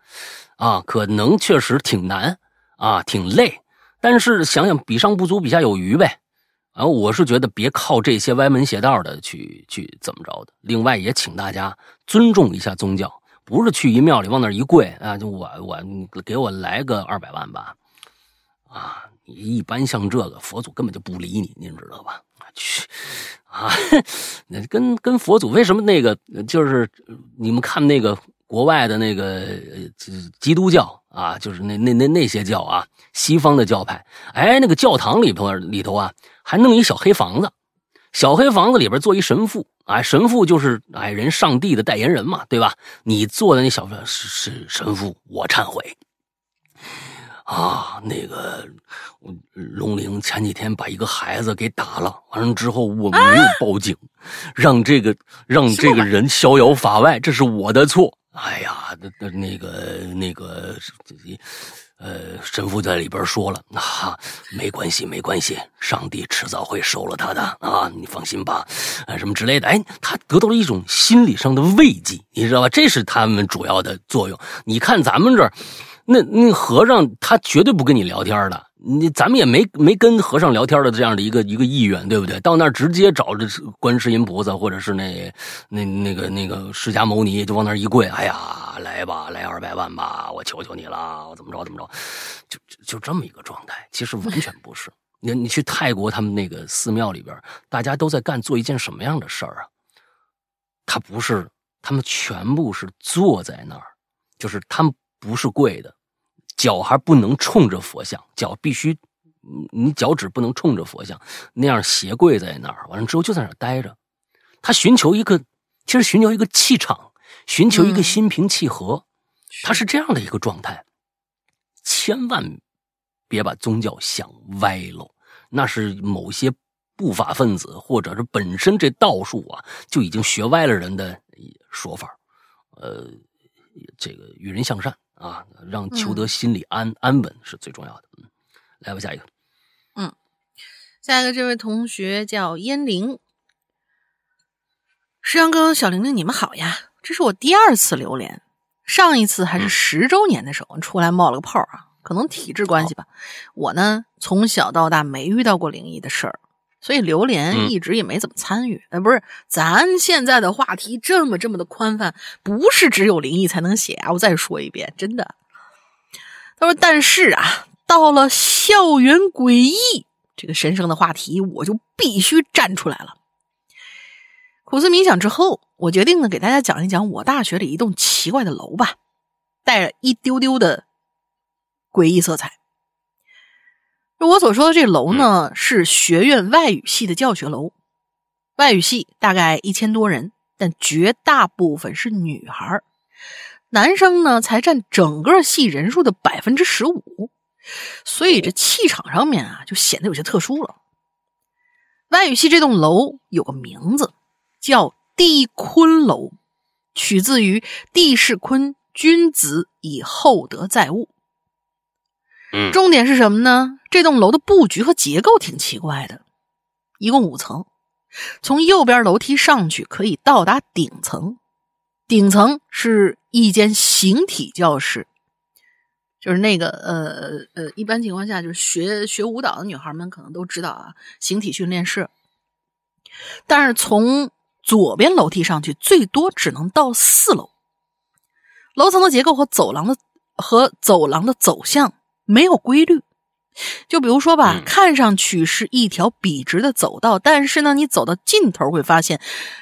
啊，可能确实挺难啊，挺累，但是想想比上不足，比下有余呗。然后我是觉得别靠这些歪门邪道的去去怎么着的。另外也请大家尊重一下宗教。不是去一庙里往那一跪啊！就我我给我来个二百万吧，啊！一般像这个佛祖根本就不理你，您知道吧？去啊！那跟跟佛祖为什么那个就是你们看那个国外的那个基督教啊，就是那那那那些教啊，西方的教派，哎，那个教堂里头里头啊，还弄一小黑房子。小黑房子里边做一神父，哎，神父就是哎人上帝的代言人嘛，对吧？你做的那小是是神父，我忏悔啊。那个龙陵前几天把一个孩子给打了，完了之后我没有报警，让这个让这个人逍遥法外，这是我的错。哎呀，那那那个那个。呃，神父在里边说了，啊，没关系，没关系，上帝迟早会收了他的啊，你放心吧，啊，什么之类的，哎，他得到了一种心理上的慰藉，你知道吧？这是他们主要的作用。你看咱们这儿，那那和尚他绝对不跟你聊天的。你咱们也没没跟和尚聊天的这样的一个一个意愿，对不对？到那儿直接找着观世音菩萨，或者是那那那个那个释迦牟尼，就往那儿一跪，哎呀，来吧，来二百万吧，我求求你了，我怎么着怎么着，就就这么一个状态。其实完全不是。你你去泰国他们那个寺庙里边，大家都在干做一件什么样的事儿啊？他不是，他们全部是坐在那儿，就是他们不是跪的。脚还不能冲着佛像，脚必须，你脚趾不能冲着佛像，那样斜跪在那儿，完了之后就在那儿待着。他寻求一个，其实寻求一个气场，寻求一个心平气和，他是这样的一个状态。千万别把宗教想歪了，那是某些不法分子或者是本身这道术啊就已经学歪了人的说法。呃，这个与人向善。啊，让求得心里安安稳是最重要的。嗯，来吧，下一个。嗯，下一个这位同学叫燕玲。石阳哥、小玲玲，你们好呀！这是我第二次榴莲，上一次还是十周年的时候出来冒了个泡啊，可能体质关系吧。我呢，从小到大没遇到过灵异的事儿。所以榴莲一直也没怎么参与，呃，不是，咱现在的话题这么这么的宽泛，不是只有灵异才能写啊！我再说一遍，真的。他说：“但是啊，到了校园诡异这个神圣的话题，我就必须站出来了。”苦思冥想之后，我决定呢，给大家讲一讲我大学里一栋奇怪的楼吧，带着一丢丢的诡异色彩。我所说的这楼呢，是学院外语系的教学楼。外语系大概一千多人，但绝大部分是女孩儿，男生呢才占整个系人数的百分之十五，所以这气场上面啊就显得有些特殊了。外语系这栋楼有个名字叫地坤楼，取自于地势坤“君子以厚德载物”。重点是什么呢？这栋楼的布局和结构挺奇怪的，一共五层，从右边楼梯上去可以到达顶层，顶层是一间形体教室，就是那个呃呃，一般情况下就是学学舞蹈的女孩们可能都知道啊，形体训练室。但是从左边楼梯上去，最多只能到四楼。楼层的结构和走廊的和走廊的走向。没有规律，就比如说吧，看上去是一条笔直的走道，但是呢，你走到尽头会发现，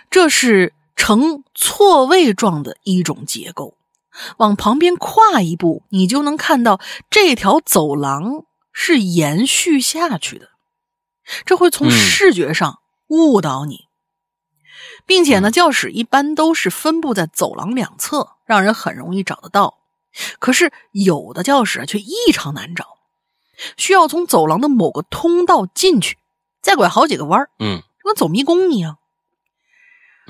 这是呈错位状的一种结构。往旁边跨一步，你就能看到这条走廊是延续下去的，这会从视觉上误导你，并且呢，教室一般都是分布在走廊两侧，让人很容易找得到。可是有的教室却异常难找，需要从走廊的某个通道进去，再拐好几个弯儿，嗯，跟走迷宫一样。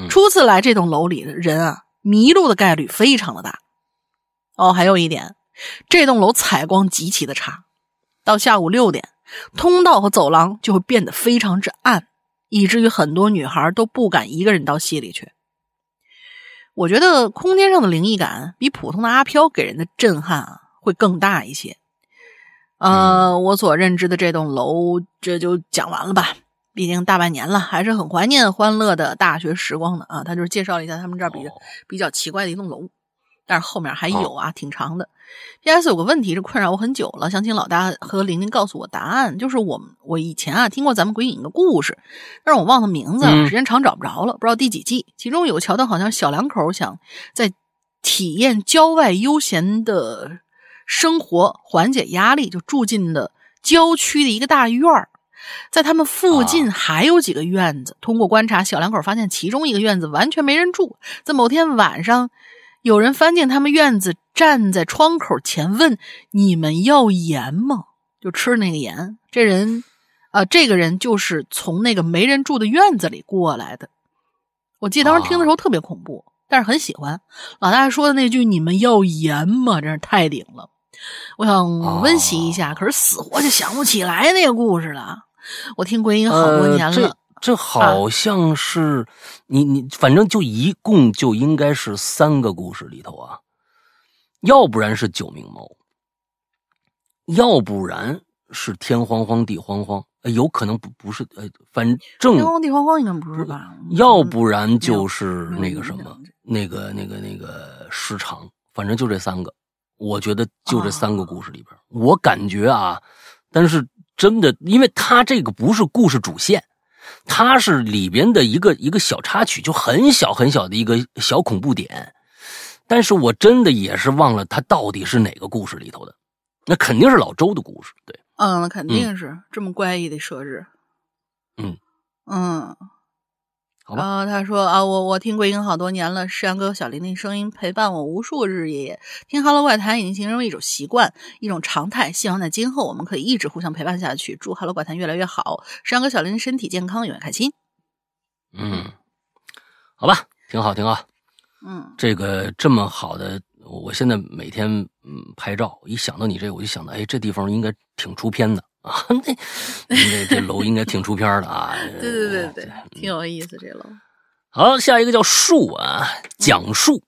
初次来这栋楼里的人啊，迷路的概率非常的大。哦，还有一点，这栋楼采光极其的差，到下午六点，通道和走廊就会变得非常之暗，以至于很多女孩都不敢一个人到戏里去。我觉得空间上的灵异感比普通的阿飘给人的震撼啊会更大一些。呃，我所认知的这栋楼这就讲完了吧？毕竟大半年了，还是很怀念欢乐的大学时光的啊。他就是介绍了一下他们这儿比较比较奇怪的一栋楼。但是后面还有啊，挺长的。P.S. 有个问题是困扰我很久了，想请老大和玲玲告诉我答案。就是我我以前啊听过咱们鬼影的故事，但是我忘了名字了，时间长找不着了，不知道第几季。其中有个桥段，好像小两口想在体验郊外悠闲的生活，缓解压力，就住进了郊区的一个大院儿。在他们附近还有几个院子，通过观察，小两口发现其中一个院子完全没人住。在某天晚上。有人翻进他们院子，站在窗口前问：“你们要盐吗？”就吃那个盐。这人，啊，这个人就是从那个没人住的院子里过来的。我记得当时听的时候特别恐怖，但是很喜欢。老大说的那句“你们要盐吗”真是太顶了。我想温习一下，可是死活就想不起来那个故事了。我听鬼音好多年了。这好像是你你反正就一共就应该是三个故事里头啊，要不然是九命猫，要不然是天荒荒地荒荒，有可能不不是呃，反正天荒地荒荒应该不是吧？要不然就是那个什么，那个那个那个时长，反正就这三个，我觉得就这三个故事里边，我感觉啊，但是真的，因为他这个不是故事主线。它是里边的一个一个小插曲，就很小很小的一个小恐怖点，但是我真的也是忘了它到底是哪个故事里头的，那肯定是老周的故事，对，嗯，那肯定是这么怪异的设置，嗯。嗯。然后他说啊，我我听桂英好多年了，山哥小玲玲声音陪伴我无数日夜，听《Hello 怪谈》已经形成一种习惯，一种常态。希望在今后我们可以一直互相陪伴下去。祝《Hello 怪谈》越来越好，山哥小玲玲身体健康，永远开心。嗯，好吧，挺好，挺好。嗯，这个这么好的，我现在每天嗯拍照，一想到你这个，我就想到，哎，这地方应该挺出片的。啊，那那这楼应该挺出片的啊！对对对对，挺有意思这楼。好，下一个叫树啊，蒋树，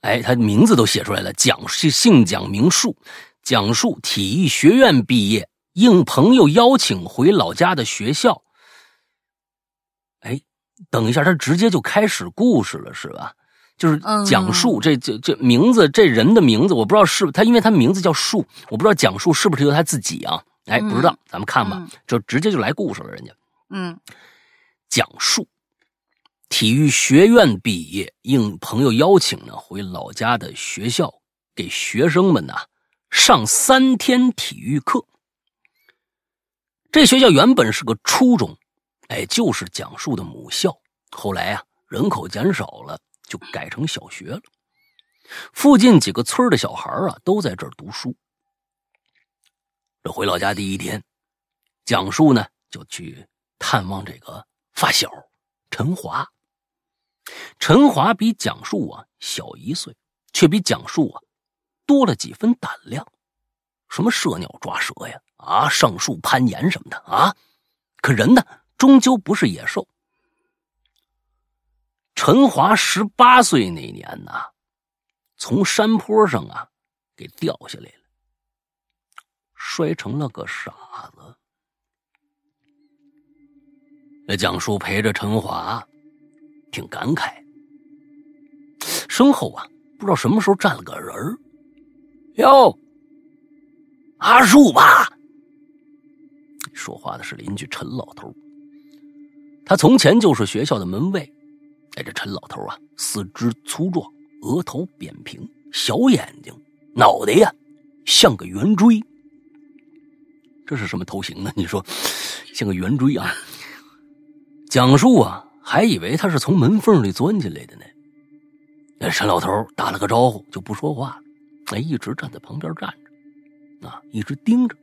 哎，他名字都写出来了，蒋姓姓蒋名树，蒋树体育学院毕业，应朋友邀请回老家的学校。哎，等一下，他直接就开始故事了是吧？就是讲述这这这名字，这人的名字我不知道是他，因为他名字叫树，我不知道讲述是不是由他自己啊？哎，不知道，咱们看吧，就直接就来故事了。人家，嗯，讲述体育学院毕业，应朋友邀请呢，回老家的学校给学生们呐上三天体育课。这学校原本是个初中，哎，就是讲述的母校。后来啊，人口减少了，就改成小学了。附近几个村的小孩啊，都在这儿读书。这回老家第一天，蒋树呢就去探望这个发小陈华。陈华比蒋树啊小一岁，却比蒋树啊多了几分胆量。什么射鸟抓蛇呀，啊，上树攀岩什么的啊，可人呢，终究不是野兽。陈华十八岁那年呢，从山坡上啊给掉下来，摔成了个傻子。那蒋叔陪着陈华，挺感慨。身后啊，不知道什么时候站了个人儿，哟。阿树吧，说话的是邻居陈老头。他从前就是学校的门卫。哎，这陈老头啊，四肢粗壮，额头扁平，小眼睛，脑袋呀像个圆锥。这是什么头型呢？你说，像个圆锥啊？蒋述啊，还以为他是从门缝里钻进来的呢。那陈老头打了个招呼，就不说话了。哎，一直站在旁边站着。啊，一直盯着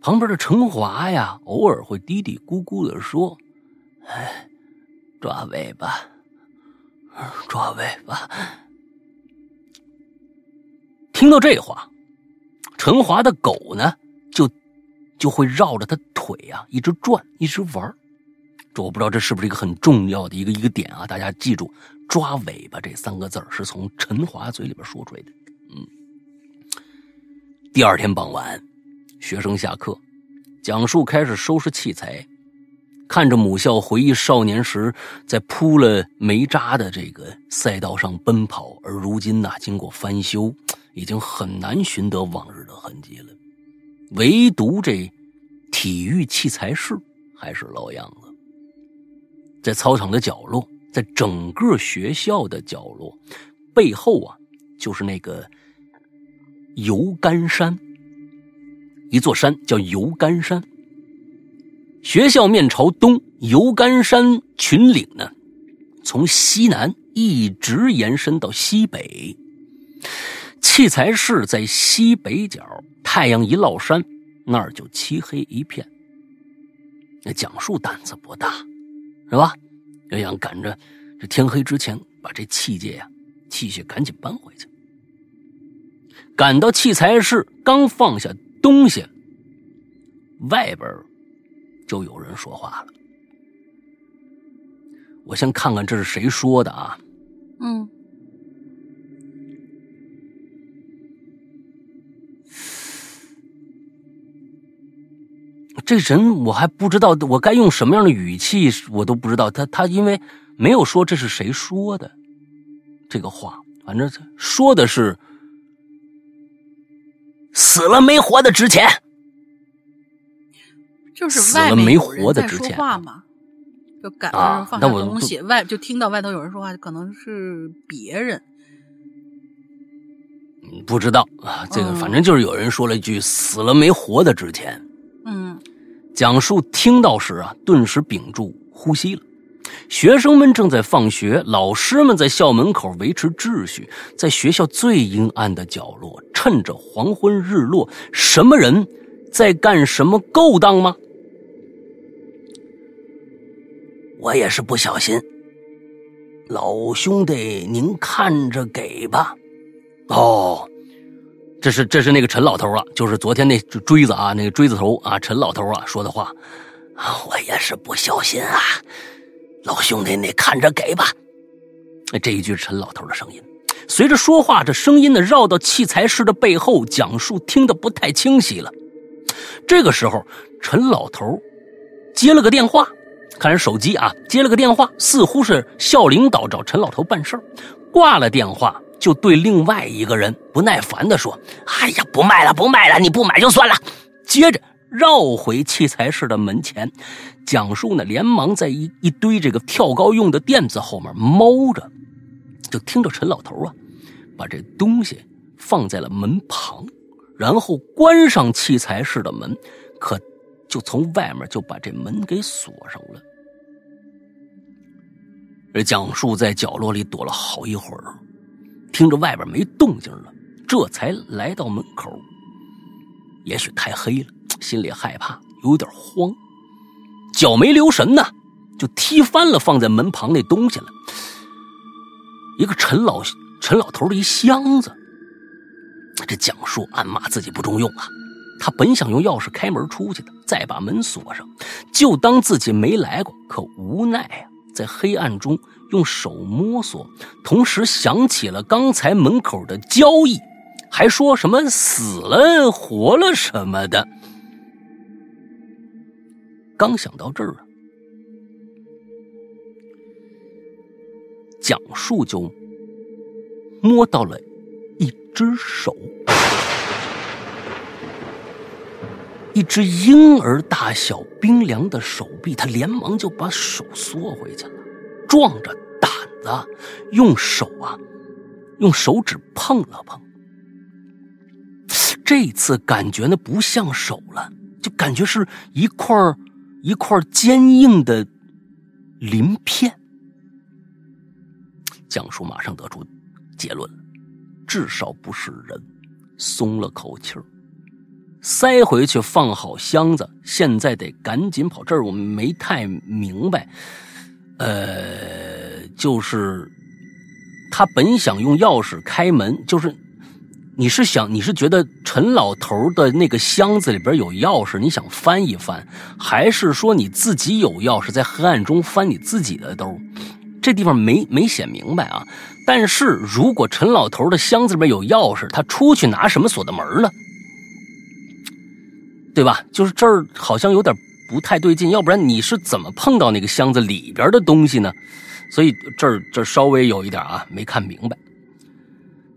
旁边的陈华呀，偶尔会嘀嘀咕咕的说：“哎，抓尾巴，抓尾巴。”听到这话，陈华的狗呢，就就会绕着他腿啊一直转，一直玩这我不知道这是不是一个很重要的一个一个点啊？大家记住，“抓尾巴”这三个字是从陈华嘴里边说出来的。嗯。第二天傍晚，学生下课，蒋述开始收拾器材，看着母校，回忆少年时在铺了煤渣的这个赛道上奔跑，而如今呢，经过翻修，已经很难寻得往日的痕迹了。唯独这体育器材室还是老样子，在操场的角落，在整个学校的角落背后啊，就是那个。油干山，一座山叫油干山。学校面朝东，油干山群岭呢，从西南一直延伸到西北。器材室在西北角，太阳一落山，那儿就漆黑一片。那蒋述胆子不大，是吧？要想赶着这天黑之前把这器械呀、器械赶紧搬回去。赶到器材室，刚放下东西，外边就有人说话了。我先看看这是谁说的啊？嗯，这人我还不知道，我该用什么样的语气，我都不知道。他他因为没有说这是谁说的这个话，反正说的是。死了没活的值钱，就是死了没活的值钱话嘛。就赶着放下东西，外就听到外头有人说话，可能是别人。不知道啊，这个反正就是有人说了一句“死了没活的值钱”。嗯，蒋述听到时啊，顿时屏住呼吸了。学生们正在放学，老师们在校门口维持秩序。在学校最阴暗的角落，趁着黄昏日落，什么人在干什么勾当吗？我也是不小心，老兄弟，您看着给吧。哦，这是这是那个陈老头啊，就是昨天那锥子啊，那个锥子头啊，陈老头啊说的话。我也是不小心啊。老兄弟，你看着给吧。这一句陈老头的声音。随着说话，这声音呢绕到器材室的背后，讲述听得不太清晰了。这个时候，陈老头接了个电话，看人手机啊，接了个电话，似乎是校领导找陈老头办事。挂了电话，就对另外一个人不耐烦地说：“哎呀，不卖了，不卖了，你不买就算了。”接着。绕回器材室的门前，蒋叔呢连忙在一一堆这个跳高用的垫子后面猫着，就听着陈老头啊把这东西放在了门旁，然后关上器材室的门，可就从外面就把这门给锁上了。而蒋叔在角落里躲了好一会儿，听着外边没动静了，这才来到门口。也许太黑了，心里害怕，有点慌，脚没留神呢，就踢翻了放在门旁那东西了。一个陈老陈老头的一箱子。这蒋树暗骂自己不中用啊！他本想用钥匙开门出去的，再把门锁上，就当自己没来过。可无奈啊，在黑暗中用手摸索，同时想起了刚才门口的交易，还说什么死了活了什么的。刚想到这儿啊，蒋树就摸到了一只手。一只婴儿大小、冰凉的手臂，他连忙就把手缩回去了，壮着胆子用手啊，用手指碰了碰。这次感觉呢不像手了，就感觉是一块一块坚硬的鳞片。蒋叔马上得出结论，至少不是人，松了口气儿。塞回去，放好箱子。现在得赶紧跑。这儿我们没太明白，呃，就是他本想用钥匙开门，就是你是想你是觉得陈老头的那个箱子里边有钥匙，你想翻一翻，还是说你自己有钥匙在黑暗中翻你自己的兜？这地方没没写明白啊。但是如果陈老头的箱子里边有钥匙，他出去拿什么锁的门呢？对吧？就是这儿好像有点不太对劲，要不然你是怎么碰到那个箱子里边的东西呢？所以这儿这稍微有一点啊，没看明白。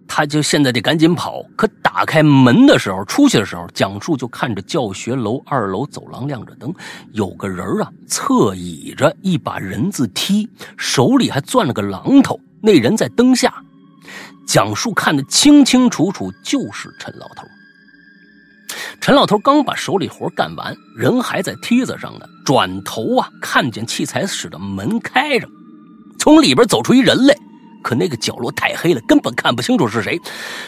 他就现在得赶紧跑，可打开门的时候，出去的时候，蒋树就看着教学楼二楼走廊亮着灯，有个人啊侧倚着一把人字梯，手里还攥了个榔头。那人在灯下，蒋树看得清清楚楚，就是陈老头。陈老头刚把手里活干完，人还在梯子上呢。转头啊，看见器材室的门开着，从里边走出一人来。可那个角落太黑了，根本看不清楚是谁。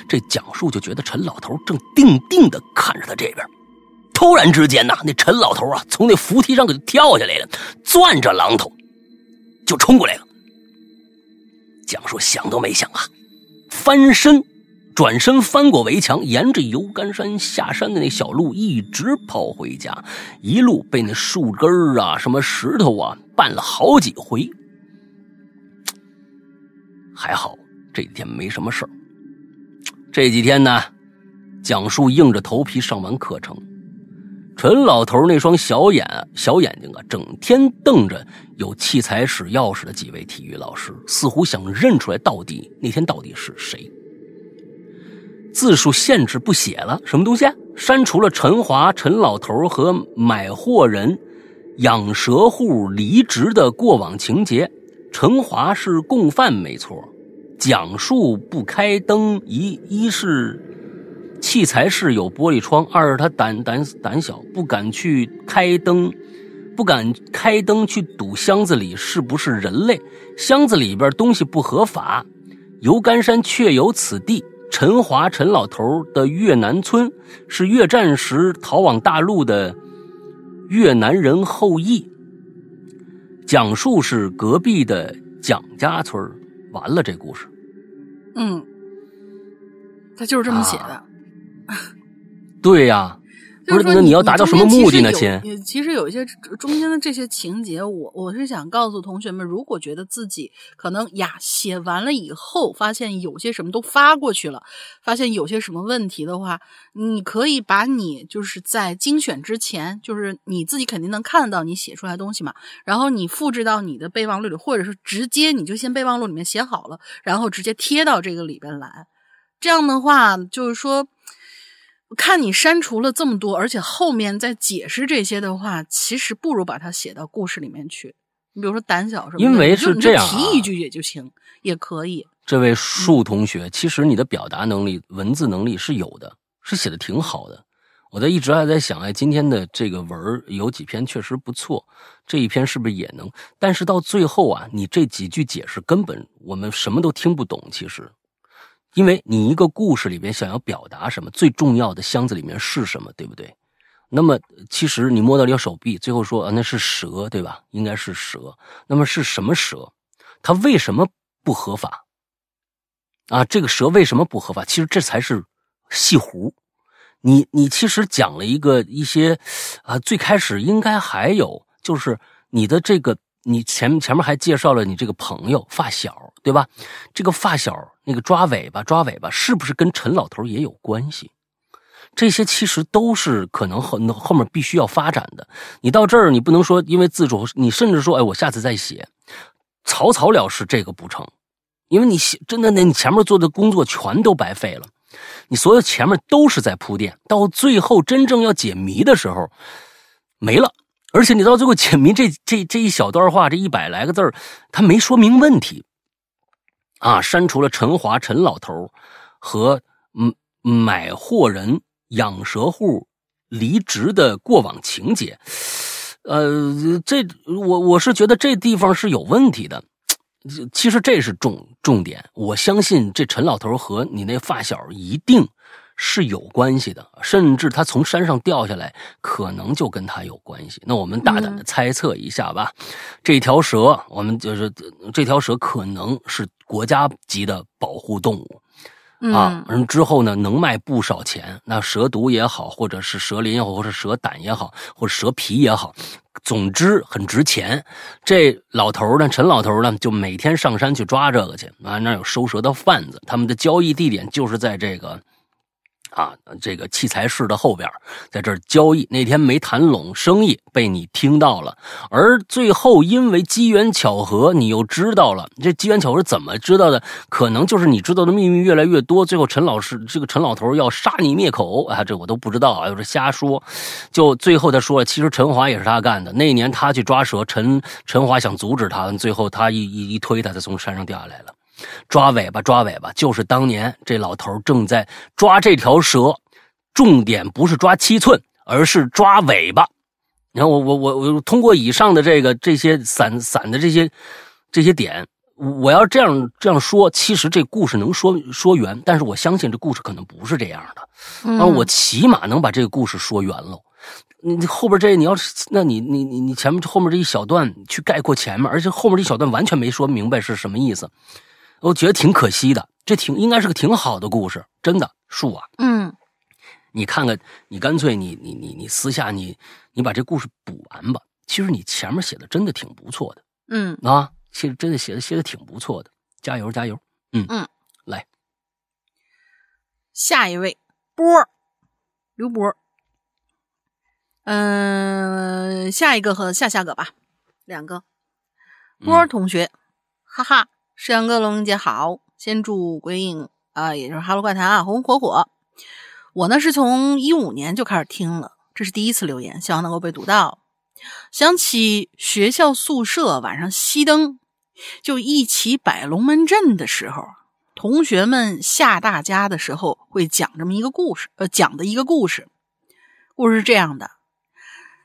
这蒋树就觉得陈老头正定定地看着他这边。突然之间呐，那陈老头啊，从那扶梯上给跳下来了，攥着榔头就冲过来了。蒋树想都没想啊，翻身。转身翻过围墙，沿着油干山下山的那小路一直跑回家，一路被那树根啊、什么石头啊绊了好几回。还好这几天没什么事儿。这几天呢，蒋树硬着头皮上完课程，陈老头那双小眼小眼睛啊，整天瞪着有器材室钥匙的几位体育老师，似乎想认出来到底那天到底是谁。字数限制不写了，什么东西？删除了陈华、陈老头和买货人养蛇户离职的过往情节。陈华是共犯，没错。讲述不开灯，一一是器材室有玻璃窗，二是他胆胆胆小，不敢去开灯，不敢开灯去堵箱子里是不是人类？箱子里边东西不合法，油干山确有此地。陈华陈老头的越南村是越战时逃往大陆的越南人后裔。讲述是隔壁的蒋家村完了这故事。嗯，他就是这么写的。对呀。不是，那你要达到什么目的呢？亲，其实有一些中间的这些情节，我我是想告诉同学们，如果觉得自己可能呀写完了以后，发现有些什么都发过去了，发现有些什么问题的话，你可以把你就是在精选之前，就是你自己肯定能看得到你写出来的东西嘛，然后你复制到你的备忘录里，或者是直接你就先备忘录里面写好了，然后直接贴到这个里边来，这样的话就是说。看你删除了这么多，而且后面再解释这些的话，其实不如把它写到故事里面去。你比如说胆小什么，因为是这样，提一句也就行，也可以。这位树同学，其实你的表达能力、文字能力是有的，是写的挺好的。我在一直还在想，哎，今天的这个文有几篇确实不错，这一篇是不是也能？但是到最后啊，你这几句解释根本我们什么都听不懂。其实，因为你一个故事里边想要表达什么，最重要的箱子里面是什么，对不对？那么其实你摸到了手臂，最后说啊，那是蛇，对吧？应该是蛇。那么是什么蛇？它为什么不合法？啊，这个蛇为什么不合法？其实这才是戏胡。你你其实讲了一个一些，啊，最开始应该还有就是你的这个，你前前面还介绍了你这个朋友发小，对吧？这个发小那个抓尾巴抓尾巴，是不是跟陈老头也有关系？这些其实都是可能后后面必须要发展的。你到这儿，你不能说因为自主，你甚至说，哎，我下次再写，草草了事，这个不成，因为你写真的，那你前面做的工作全都白费了。你所有前面都是在铺垫，到最后真正要解谜的时候没了，而且你到最后解谜这这这一小段话，这一百来个字儿，他没说明问题啊，删除了陈华陈老头和嗯买货人养蛇户离职的过往情节，呃，这我我是觉得这地方是有问题的。其实这是重重点，我相信这陈老头和你那发小一定是有关系的，甚至他从山上掉下来，可能就跟他有关系。那我们大胆的猜测一下吧，这条蛇，我们就是这条蛇可能是国家级的保护动物。啊，嗯，之后呢，能卖不少钱。那蛇毒也好，或者是蛇鳞也好，或者蛇胆也好，或者蛇皮也好，总之很值钱。这老头呢，陈老头呢，就每天上山去抓这个去。啊，那有收蛇的贩子，他们的交易地点就是在这个。啊，这个器材室的后边，在这儿交易。那天没谈拢生意，被你听到了。而最后因为机缘巧合，你又知道了。这机缘巧合怎么知道的？可能就是你知道的秘密越来越多，最后陈老师这个陈老头要杀你灭口啊！这我都不知道啊，又是瞎说。就最后他说了，其实陈华也是他干的。那年他去抓蛇，陈陈华想阻止他，最后他一一一推他，他从山上掉下来了。抓尾巴，抓尾巴，就是当年这老头正在抓这条蛇，重点不是抓七寸，而是抓尾巴。你看，我我我我通过以上的这个这些散散的这些这些点，我要这样这样说，其实这故事能说说圆，但是我相信这故事可能不是这样的。啊，我起码能把这个故事说圆了。你后边这你要是，那你你你你前面后面这一小段去概括前面，而且后面这一小段完全没说明白是什么意思。我觉得挺可惜的，这挺应该是个挺好的故事，真的树啊。嗯，你看看，你干脆你你你你私下你你把这故事补完吧。其实你前面写的真的挺不错的。嗯啊，其实真的写的写的挺不错的，加油加油。嗯嗯，来，下一位波刘波。嗯，下一个和下下个吧，两个波同学，哈哈。世阳哥，龙姐好！先祝鬼影啊，也就是《哈喽怪谈》啊，红红火火。我呢是从一五年就开始听了，这是第一次留言，希望能够被读到。想起学校宿舍晚上熄灯，就一起摆龙门阵的时候，同学们吓大家的时候会讲这么一个故事，呃，讲的一个故事。故事是这样的：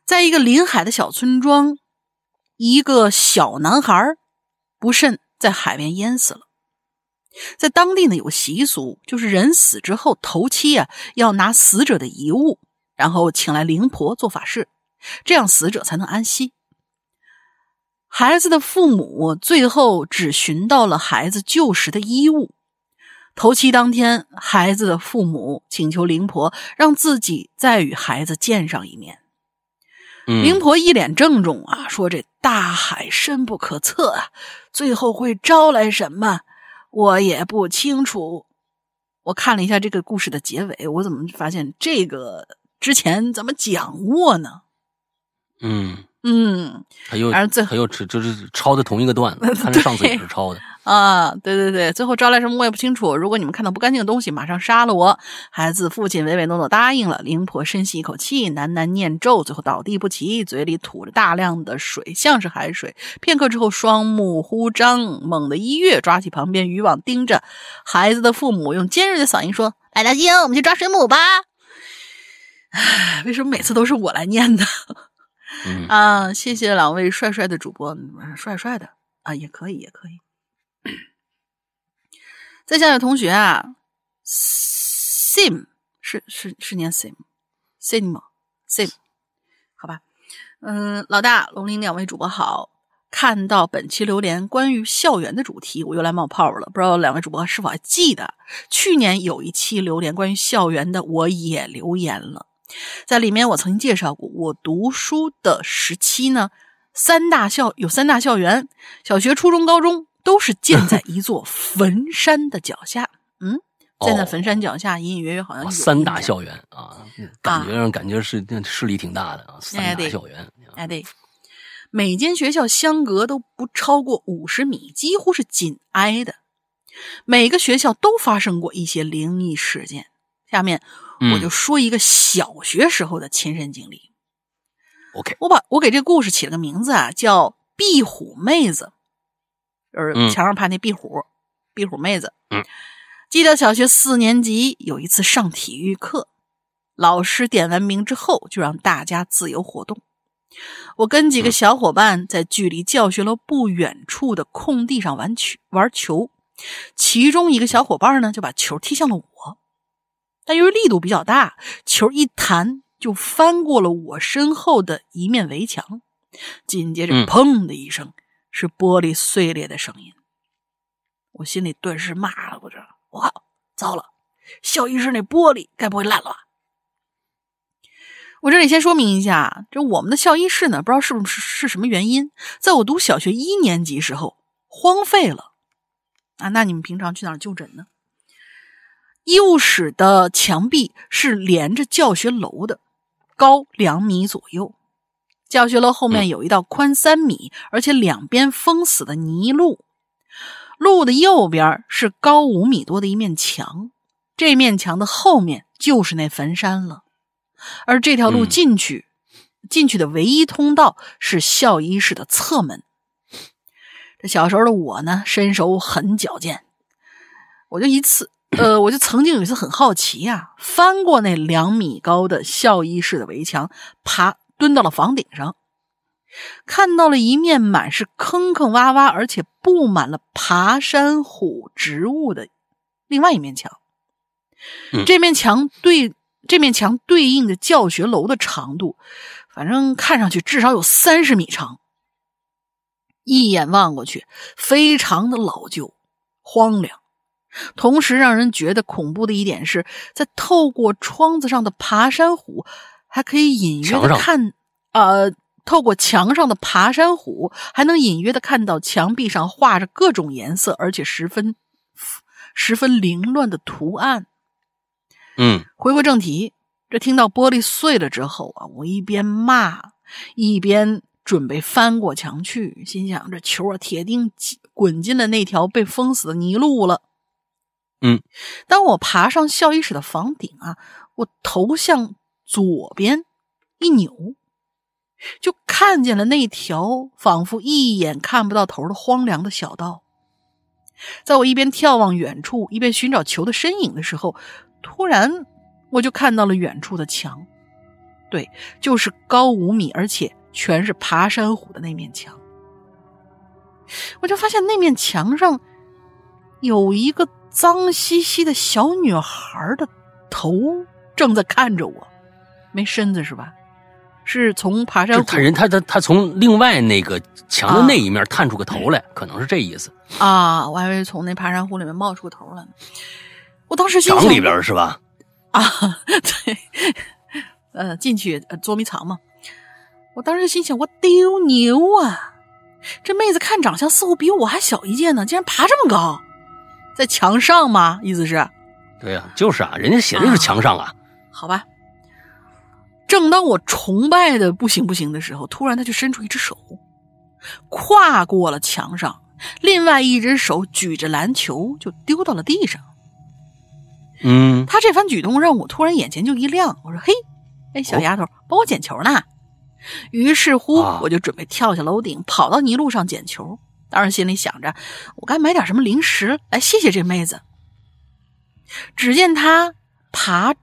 在一个临海的小村庄，一个小男孩不慎。在海边淹死了，在当地呢有个习俗，就是人死之后头七啊要拿死者的遗物，然后请来灵婆做法事，这样死者才能安息。孩子的父母最后只寻到了孩子旧时的衣物。头七当天，孩子的父母请求灵婆让自己再与孩子见上一面。灵婆一脸郑重啊，说：“这大海深不可测啊，最后会招来什么，我也不清楚。”我看了一下这个故事的结尾，我怎么发现这个之前怎么讲过呢？嗯嗯，他又而最他又只就是抄的同一个段子，看来上次也是抄的啊，对对对，最后招来什么我也不清楚。如果你们看到不干净的东西，马上杀了我。孩子父亲唯唯诺诺答应了。灵婆深吸一口气，喃喃念咒，最后倒地不起，嘴里吐着大量的水，像是海水。片刻之后，双目忽张，猛地一跃，抓起旁边渔网，盯着孩子的父母，用尖锐的嗓音说：“来大星，我们去抓水母吧。”唉，为什么每次都是我来念呢？嗯 啊，谢谢两位帅帅的主播，帅帅的啊，也可以，也可以。在下的同学啊，sim 是是是念 sim，sim sim，好吧，嗯，老大龙鳞两位主播好，看到本期榴莲关于校园的主题，我又来冒泡了，不知道两位主播是否还记得去年有一期榴莲关于校园的，我也留言了，在里面我曾经介绍过，我读书的时期呢，三大校有三大校园，小学、初中、高中。都是建在一座坟山的脚下，嗯，建在坟山脚下，隐隐约约好像有三大校园啊，感觉上感觉是势力挺大的啊，三大校园，哎对，每间学校相隔都不超过五十米，几乎是紧挨的，每个学校都发生过一些灵异事件。下面我就说一个小学时候的亲身经历。OK，我把我给这故事起了个名字啊，叫壁虎妹子。就是墙上爬那壁虎，壁虎妹子。嗯，记得小学四年级有一次上体育课，老师点完名之后就让大家自由活动。我跟几个小伙伴在距离教学楼不远处的空地上玩球，玩球。其中一个小伙伴呢就把球踢向了我，但由于力度比较大，球一弹就翻过了我身后的一面围墙，紧接着砰的一声。是玻璃碎裂的声音，我心里顿时骂了：“我这，我靠，糟了！校医室那玻璃该不会烂了吧？”我这里先说明一下，这我们的校医室呢，不知道是不是是什么原因，在我读小学一年级时候荒废了啊。那你们平常去哪儿就诊呢？医务室的墙壁是连着教学楼的，高两米左右。教学楼后面有一道宽三米，而且两边封死的泥路，路的右边是高五米多的一面墙，这面墙的后面就是那坟山了。而这条路进去，进去的唯一通道是校医室的侧门。这小时候的我呢，身手很矫健，我就一次，呃，我就曾经有一次很好奇呀，翻过那两米高的校医室的围墙，爬。蹲到了房顶上，看到了一面满是坑坑洼洼，而且布满了爬山虎植物的另外一面墙。这面墙对这面墙对应的教学楼的长度，反正看上去至少有三十米长。一眼望过去，非常的老旧、荒凉。同时，让人觉得恐怖的一点是在透过窗子上的爬山虎。还可以隐约的看，呃，透过墙上的爬山虎，还能隐约的看到墙壁上画着各种颜色，而且十分十分凌乱的图案。嗯，回归正题，这听到玻璃碎了之后啊，我一边骂，一边准备翻过墙去，心想这球啊，铁定滚进了那条被封死的泥路了。嗯，当我爬上校医室的房顶啊，我头向。左边一扭，就看见了那条仿佛一眼看不到头的荒凉的小道。在我一边眺望远处，一边寻找球的身影的时候，突然我就看到了远处的墙，对，就是高五米，而且全是爬山虎的那面墙。我就发现那面墙上有一个脏兮兮的小女孩的头正在看着我。没身子是吧？是从爬山虎他人他他他从另外那个墙的那一面探出个头来，可能是这意思啊！我还以为从那爬山虎里面冒出个头来呢。我当时心想里边是吧？啊，对，呃，进去捉迷藏嘛。我当时心想，我丢牛啊！这妹子看长相似乎比我还小一届呢，竟然爬这么高，在墙上吗？意思是？对呀，就是啊，人家写的是墙上啊。好吧。正当我崇拜的不行不行的时候，突然他就伸出一只手，跨过了墙上，另外一只手举着篮球就丢到了地上。嗯，他这番举动让我突然眼前就一亮，我说：“嘿，哎，小丫头，帮我捡球呢。”于是乎，我就准备跳下楼顶，跑到泥路上捡球。当然，心里想着我该买点什么零食来谢谢这妹子。只见她爬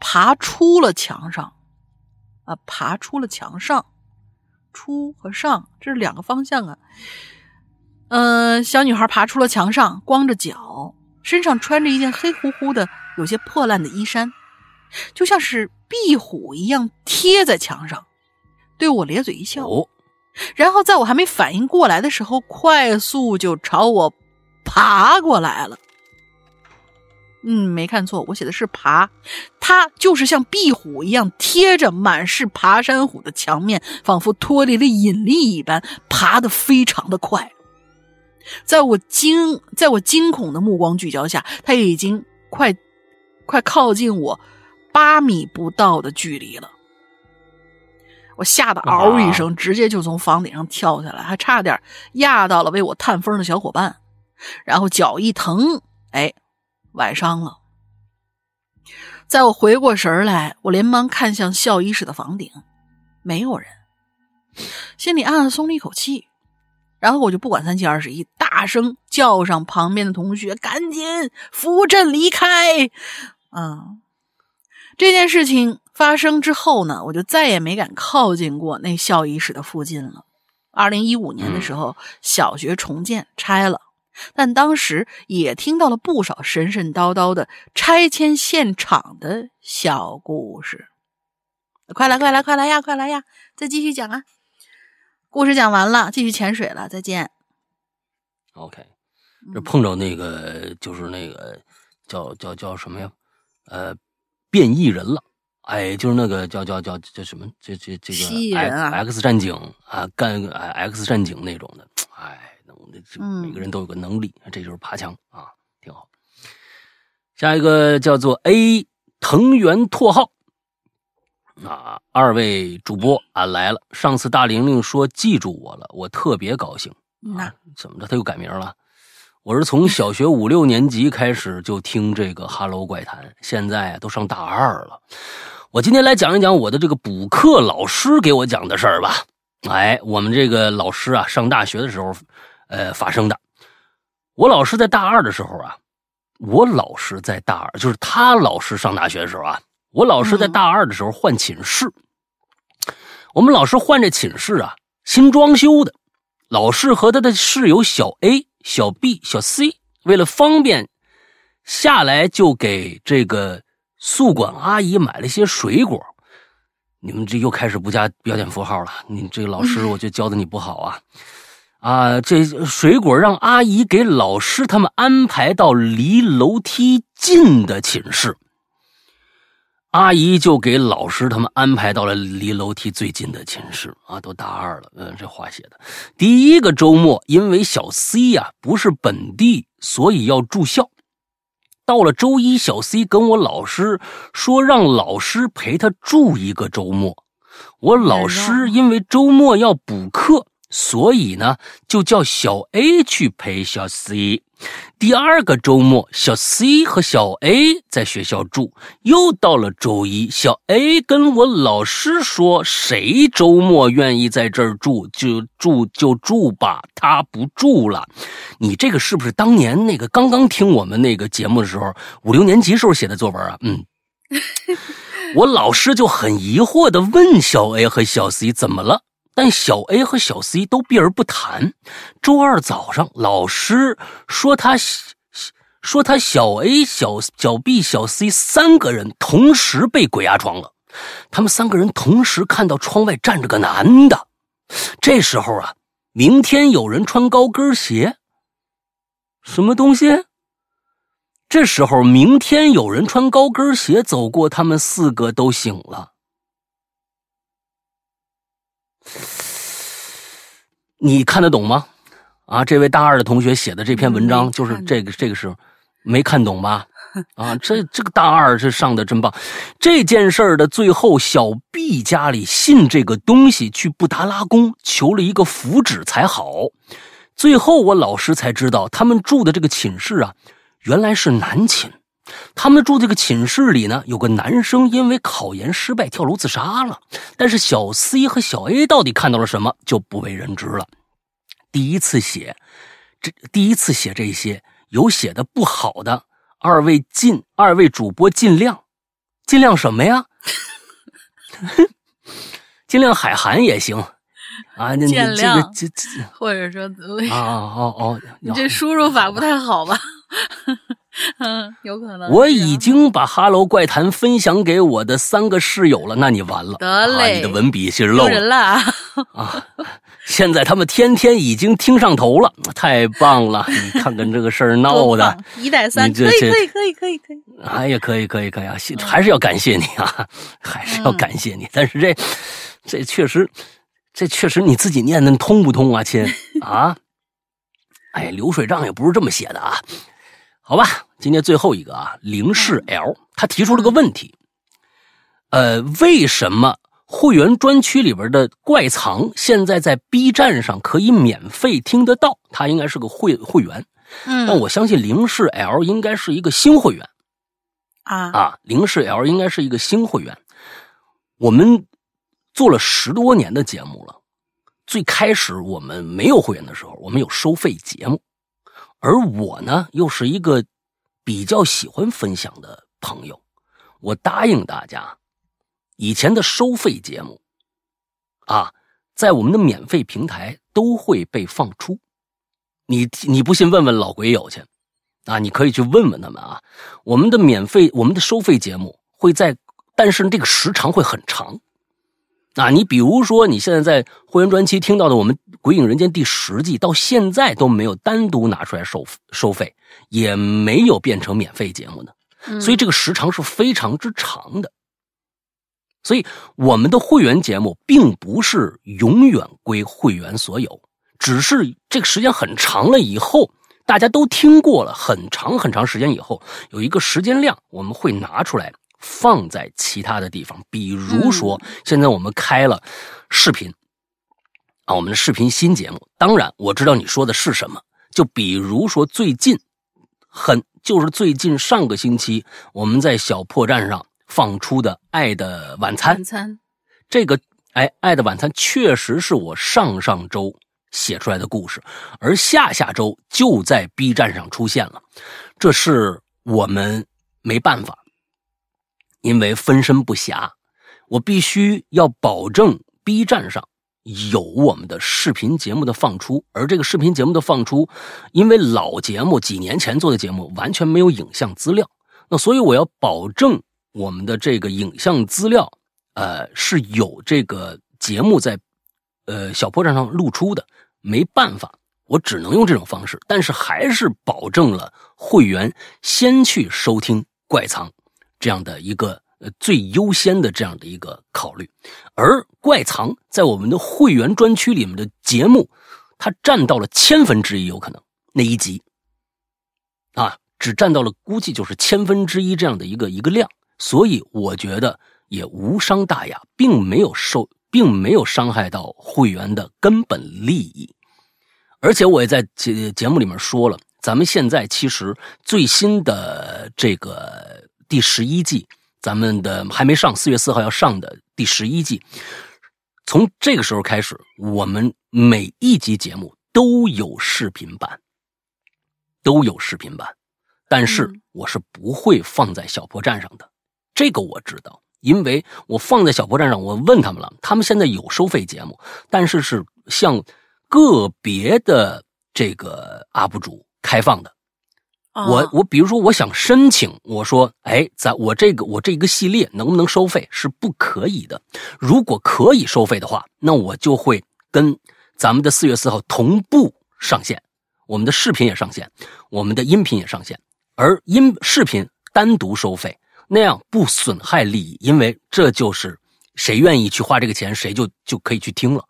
爬出了墙上，啊，爬出了墙上，出和上这是两个方向啊。嗯，小女孩爬出了墙上，光着脚，身上穿着一件黑乎乎的、有些破烂的衣衫，就像是壁虎一样贴在墙上，对我咧嘴一笑。然后在我还没反应过来的时候，快速就朝我爬过来了。嗯，没看错，我写的是爬，它就是像壁虎一样贴着满是爬山虎的墙面，仿佛脱离了引力一般，爬得非常的快。在我惊，在我惊恐的目光聚焦下，它已经快快靠近我八米不到的距离了。我吓得嗷一声，直接就从房顶上跳下来，还差点压到了为我探风的小伙伴，然后脚一疼，哎，崴伤了。在我回过神来，我连忙看向校医室的房顶，没有人，心里暗暗松了一口气。然后我就不管三七二十一，大声叫上旁边的同学，赶紧扶朕离开。嗯，这件事情。发生之后呢，我就再也没敢靠近过那校医室的附近了。二零一五年的时候，小学重建拆了，但当时也听到了不少神神叨叨的拆迁现场的小故事。快来，快来，快来呀，快来呀！再继续讲啊！故事讲完了，继续潜水了，再见。OK，这碰着那个就是那个叫叫叫什么呀？呃，变异人了。哎，就是那个叫叫叫叫什么？这这这个 X 战警啊，干 X 战警那种的。哎，能每个人都有个能力，这就是爬墙啊，挺好。下一个叫做 A 藤原拓号啊，二位主播啊来了。上次大玲玲说记住我了，我特别高兴。那怎么着？他又改名了？我是从小学五六年级开始就听这个《哈喽怪谈》，现在都上大二了。我今天来讲一讲我的这个补课老师给我讲的事儿吧。哎，我们这个老师啊，上大学的时候，呃，发生的。我老师在大二的时候啊，我老师在大二，就是他老师上大学的时候啊，我老师在大二的时候换寝室。我们老师换这寝室啊，新装修的。老师和他的室友小 A、小 B、小 C 为了方便下来，就给这个。宿管阿姨买了些水果，你们这又开始不加标点符号了。你这个老师，我就教的你不好啊！啊，这水果让阿姨给老师他们安排到离楼梯近的寝室，阿姨就给老师他们安排到了离楼梯最近的寝室啊。都大二了，嗯，这话写的。第一个周末，因为小 C 呀不是本地，所以要住校。到了周一，小 C 跟我老师说，让老师陪他住一个周末。我老师因为周末要补课。所以呢，就叫小 A 去陪小 C。第二个周末，小 C 和小 A 在学校住。又到了周一，小 A 跟我老师说：“谁周末愿意在这儿住，就住就住吧，他不住了。”你这个是不是当年那个刚刚听我们那个节目的时候，五六年级时候写的作文啊？嗯，我老师就很疑惑的问小 A 和小 C 怎么了。但小 A 和小 C 都避而不谈。周二早上，老师说他说他小 A、小小 B、小 C 三个人同时被鬼压床了。他们三个人同时看到窗外站着个男的。这时候啊，明天有人穿高跟鞋。什么东西？这时候明天有人穿高跟鞋走过，他们四个都醒了。你看得懂吗？啊，这位大二的同学写的这篇文章就是这个，这个是没看懂吧？啊，这这个大二这上的真棒。这件事儿的最后，小 B 家里信这个东西，去布达拉宫求了一个符纸才好。最后我老师才知道，他们住的这个寝室啊，原来是男寝。他们住这个寝室里呢，有个男生因为考研失败跳楼自杀了。但是小 C 和小 A 到底看到了什么，就不为人知了。第一次写，这第一次写这些有写的不好的，二位尽二位主播尽量，尽量什么呀？尽量海涵也行啊。那见谅，这这或者说啊哦哦，你这输入法不太好吧？嗯，有可能。我已经把《哈喽怪谈》分享给我的三个室友了，那你完了。得嘞，你的文笔是漏人了啊！现在他们天天已经听上头了，太棒了！你看看这个事儿闹的，一带三，可以可以可以可以可以。哎呀，可以可以可以啊！还是要感谢你啊，还是要感谢你。但是这这确实，这确实你自己念的通不通啊，亲啊？哎，流水账也不是这么写的啊。好吧，今天最后一个啊，零式 L 他提出了个问题，呃，为什么会员专区里边的怪藏现在在 B 站上可以免费听得到？他应该是个会会员，嗯，但我相信零式 L 应该是一个新会员啊啊，零式 L 应该是一个新会员。我们做了十多年的节目了，最开始我们没有会员的时候，我们有收费节目。而我呢，又是一个比较喜欢分享的朋友，我答应大家，以前的收费节目，啊，在我们的免费平台都会被放出。你你不信，问问老鬼友去，啊，你可以去问问他们啊。我们的免费，我们的收费节目会在，但是这个时长会很长。啊，你比如说，你现在在会员专区听到的我们《鬼影人间》第十季，到现在都没有单独拿出来收收费，也没有变成免费节目呢。所以这个时长是非常之长的。所以我们的会员节目并不是永远归会员所有，只是这个时间很长了以后，大家都听过了很长很长时间以后，有一个时间量，我们会拿出来。放在其他的地方，比如说，现在我们开了视频啊，我们的视频新节目。当然，我知道你说的是什么。就比如说，最近很就是最近上个星期，我们在小破站上放出的《爱的晚餐》。晚餐，这个哎，《爱的晚餐》确实是我上上周写出来的故事，而下下周就在 B 站上出现了。这是我们没办法。因为分身不暇，我必须要保证 B 站上有我们的视频节目的放出。而这个视频节目的放出，因为老节目几年前做的节目完全没有影像资料，那所以我要保证我们的这个影像资料，呃，是有这个节目在，呃，小破站上露出的。没办法，我只能用这种方式，但是还是保证了会员先去收听怪藏。这样的一个呃最优先的这样的一个考虑，而怪藏在我们的会员专区里面的节目，它占到了千分之一，有可能那一集啊，只占到了估计就是千分之一这样的一个一个量，所以我觉得也无伤大雅，并没有受，并没有伤害到会员的根本利益，而且我也在节节目里面说了，咱们现在其实最新的这个。第十一季，咱们的还没上，四月四号要上的第十一季，从这个时候开始，我们每一集节目都有视频版，都有视频版，但是我是不会放在小破站上的，这个我知道，因为我放在小破站上，我问他们了，他们现在有收费节目，但是是向个别的这个 UP 主开放的。我我比如说，我想申请，我说，哎，咱我这个我这个系列能不能收费？是不可以的。如果可以收费的话，那我就会跟咱们的四月四号同步上线，我们的视频也上线，我们的音频也上线。而音视频单独收费，那样不损害利益，因为这就是谁愿意去花这个钱，谁就就可以去听了。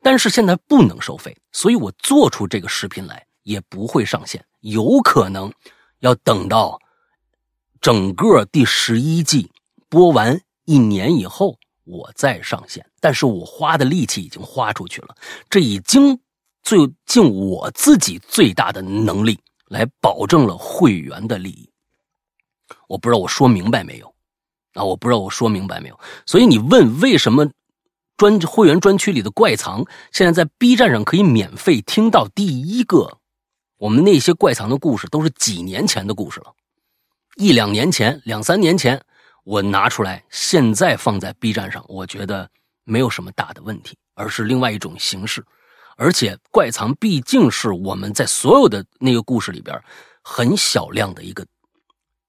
但是现在不能收费，所以我做出这个视频来也不会上线。有可能要等到整个第十一季播完一年以后，我再上线。但是我花的力气已经花出去了，这已经最尽我自己最大的能力来保证了会员的利益。我不知道我说明白没有啊？我不知道我说明白没有。所以你问为什么专会员专区里的怪藏现在在 B 站上可以免费听到第一个？我们那些怪藏的故事都是几年前的故事了，一两年前、两三年前我拿出来，现在放在 B 站上，我觉得没有什么大的问题，而是另外一种形式。而且怪藏毕竟是我们在所有的那个故事里边很小量的一个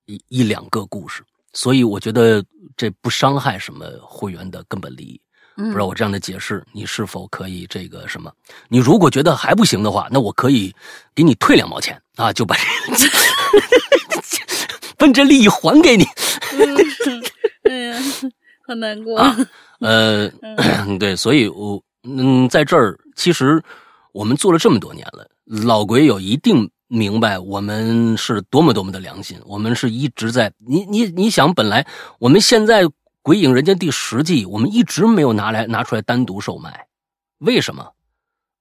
一一两个故事，所以我觉得这不伤害什么会员的根本利益。不知道我这样的解释，你是否可以这个什么？你如果觉得还不行的话，那我可以给你退两毛钱啊，就把这 分这利益还给你。哎呀，好难过啊。呃，对，所以我嗯，在这儿其实我们做了这么多年了，老鬼友一定明白我们是多么多么的良心，我们是一直在你你你想，本来我们现在。《鬼影人间》第十季，我们一直没有拿来拿出来单独售卖，为什么？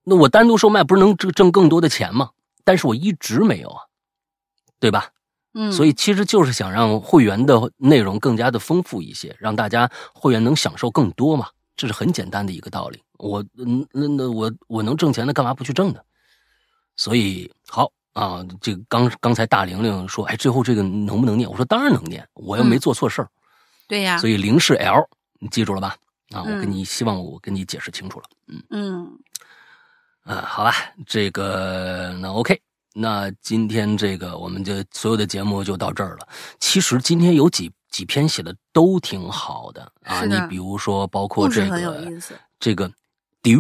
那我单独售卖不是能挣挣更多的钱吗？但是我一直没有啊，对吧？嗯，所以其实就是想让会员的内容更加的丰富一些，让大家会员能享受更多嘛，这是很简单的一个道理。我嗯那那我我能挣钱的，干嘛不去挣呢？所以好啊，这个刚刚才大玲玲说，哎，最后这个能不能念？我说当然能念，我又没做错事儿。对呀，所以零是 L，你记住了吧？啊，我跟你希望我跟你解释清楚了。嗯嗯，啊，好吧，这个那 OK，那今天这个我们就所有的节目就到这儿了。其实今天有几几篇写的都挺好的啊，你比如说包括这个这个。丢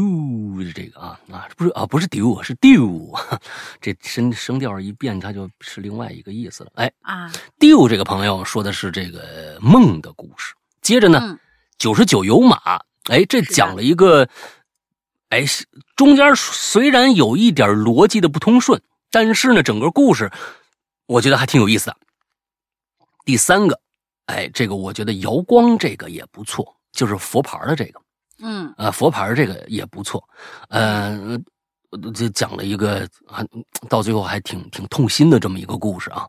这个啊啊不是啊不是丢是丢，这声声调一变，它就是另外一个意思了。哎啊丢这个朋友说的是这个梦的故事。接着呢，九十九有马，哎这讲了一个，哎中间虽然有一点逻辑的不通顺，但是呢整个故事我觉得还挺有意思的。第三个，哎这个我觉得瑶光这个也不错，就是佛牌的这个。嗯，呃，佛牌这个也不错，呃，就讲了一个，到最后还挺挺痛心的这么一个故事啊。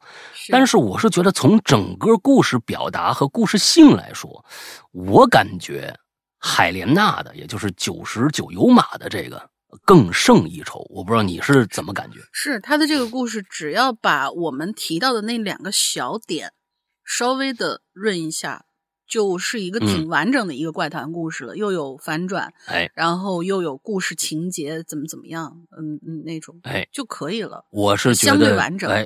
但是我是觉得，从整个故事表达和故事性来说，我感觉海莲娜的，也就是九十九有马的这个更胜一筹。我不知道你是怎么感觉？是他的这个故事，只要把我们提到的那两个小点稍微的润一下。就是一个挺完整的一个怪谈故事了，又有反转，哎，然后又有故事情节，怎么怎么样，嗯嗯那种，哎，就可以了。我是相对完整，哎，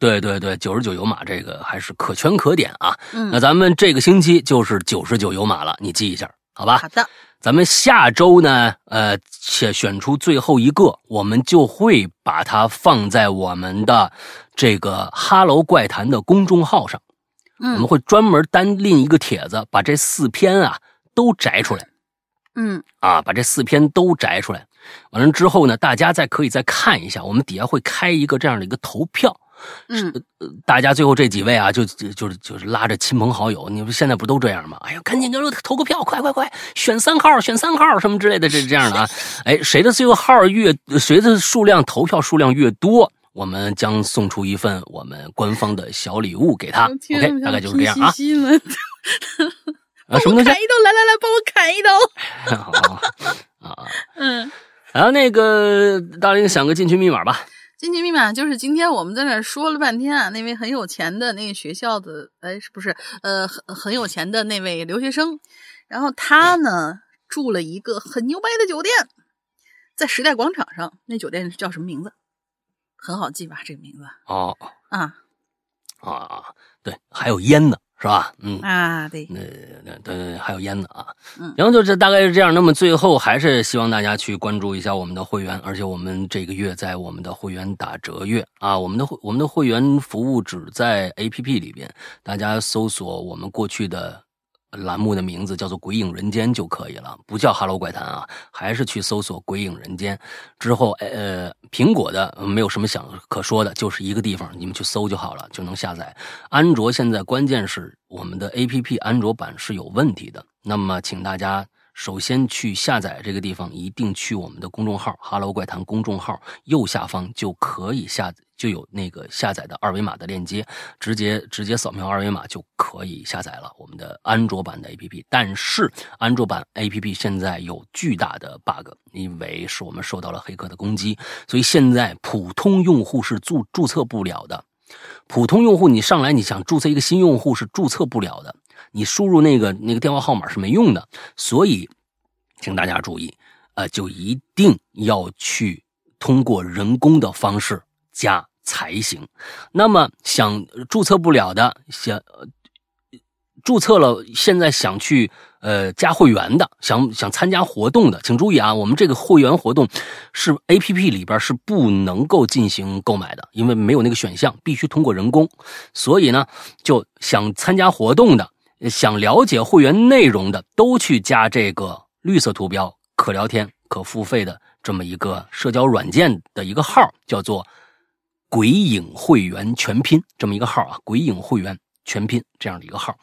对对对，九十九有马这个还是可圈可点啊。嗯，那咱们这个星期就是九十九有马了，你记一下，好吧？好的。咱们下周呢，呃，选选出最后一个，我们就会把它放在我们的这个哈喽怪谈的公众号上。我们会专门单另一个帖子，把这四篇啊都摘出来，嗯，啊，把这四篇都摘出来，完了之后呢，大家再可以再看一下，我们底下会开一个这样的一个投票，嗯，大家最后这几位啊，就就是就是拉着亲朋好友，你们现在不都这样吗？哎呀，赶紧就投个票，快快快，选三号，选三号什么之类的，这这样的啊，哎，谁的最后号越，谁的数量投票数量越多。我们将送出一份我们官方的小礼物给他，OK，大概就是这样啊。啊，什么东西？砍一刀，来来来，帮我砍一刀。好啊，嗯，然后那个大林想个进群密码吧。进群密码就是今天我们在那说了半天啊，那位很有钱的那个学校的，哎，是不是？呃，很很有钱的那位留学生，然后他呢住了一个很牛掰的酒店，在时代广场上。那酒店叫什么名字？很好记吧，这个名字哦啊啊对，还有烟呢，是吧？嗯啊，对，那那对还有烟呢啊，嗯，然后就是大概是这样。那么最后还是希望大家去关注一下我们的会员，而且我们这个月在我们的会员打折月啊，我们的会我们的会员服务只在 APP 里边，大家搜索我们过去的。栏目的名字叫做《鬼影人间》就可以了，不叫《哈喽怪谈》啊，还是去搜索《鬼影人间》之后，呃，苹果的没有什么想可说的，就是一个地方，你们去搜就好了，就能下载。安卓现在关键是我们的 APP 安卓版是有问题的，那么请大家首先去下载这个地方，一定去我们的公众号“哈喽怪谈”公众号右下方就可以下，就有那个下载的二维码的链接，直接直接扫描二维码就可以下载了我们的安卓版的 APP。但是安卓版 APP 现在有巨大的 bug，因为是我们受到了黑客的攻击，所以现在普通用户是注注册不了的。普通用户你上来你想注册一个新用户是注册不了的。你输入那个那个电话号码是没用的，所以，请大家注意，呃，就一定要去通过人工的方式加才行。那么想注册不了的，想注册了，现在想去呃加会员的，想想参加活动的，请注意啊，我们这个会员活动是 A P P 里边是不能够进行购买的，因为没有那个选项，必须通过人工。所以呢，就想参加活动的。想了解会员内容的，都去加这个绿色图标、可聊天、可付费的这么一个社交软件的一个号，叫做“鬼影会员全拼”这么一个号啊，“鬼影会员全拼”这样的一个号。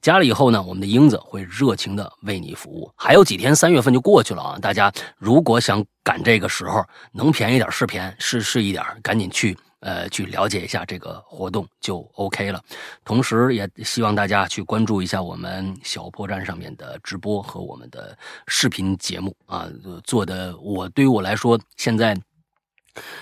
加了以后呢，我们的英子会热情的为你服务。还有几天，三月份就过去了啊！大家如果想赶这个时候，能便宜点是便是是一点，赶紧去。呃，去了解一下这个活动就 OK 了。同时，也希望大家去关注一下我们小破站上面的直播和我们的视频节目啊。做的我对于我来说，现在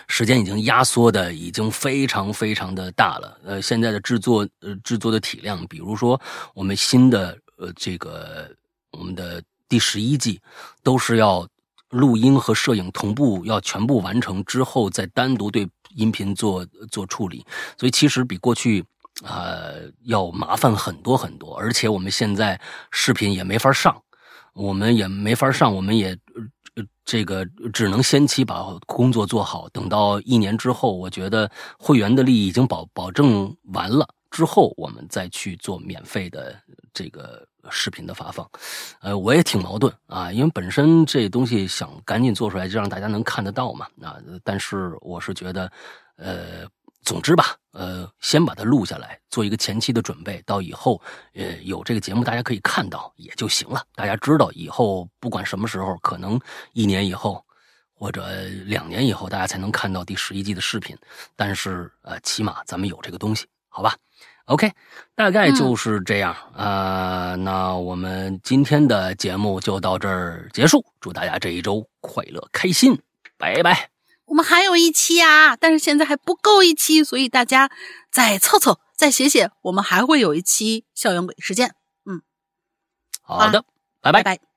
时间已经压缩的已经非常非常的大了。呃，现在的制作呃制作的体量，比如说我们新的呃这个我们的第十一季，都是要录音和摄影同步要全部完成之后，再单独对。音频做做处理，所以其实比过去呃要麻烦很多很多，而且我们现在视频也没法上，我们也没法上，我们也这个只能先期把工作做好，等到一年之后，我觉得会员的利益已经保保证完了之后，我们再去做免费的这个。视频的发放，呃，我也挺矛盾啊，因为本身这东西想赶紧做出来，就让大家能看得到嘛。啊，但是我是觉得，呃，总之吧，呃，先把它录下来，做一个前期的准备，到以后，呃，有这个节目大家可以看到也就行了。大家知道以后不管什么时候，可能一年以后或者两年以后，大家才能看到第十一季的视频。但是，呃，起码咱们有这个东西，好吧？OK，大概就是这样啊。那我们今天的节目就到这儿结束。祝大家这一周快乐开心，拜拜。我们还有一期啊，但是现在还不够一期，所以大家再凑凑，再写写，我们还会有一期校园鬼事件。嗯，好的，拜拜拜。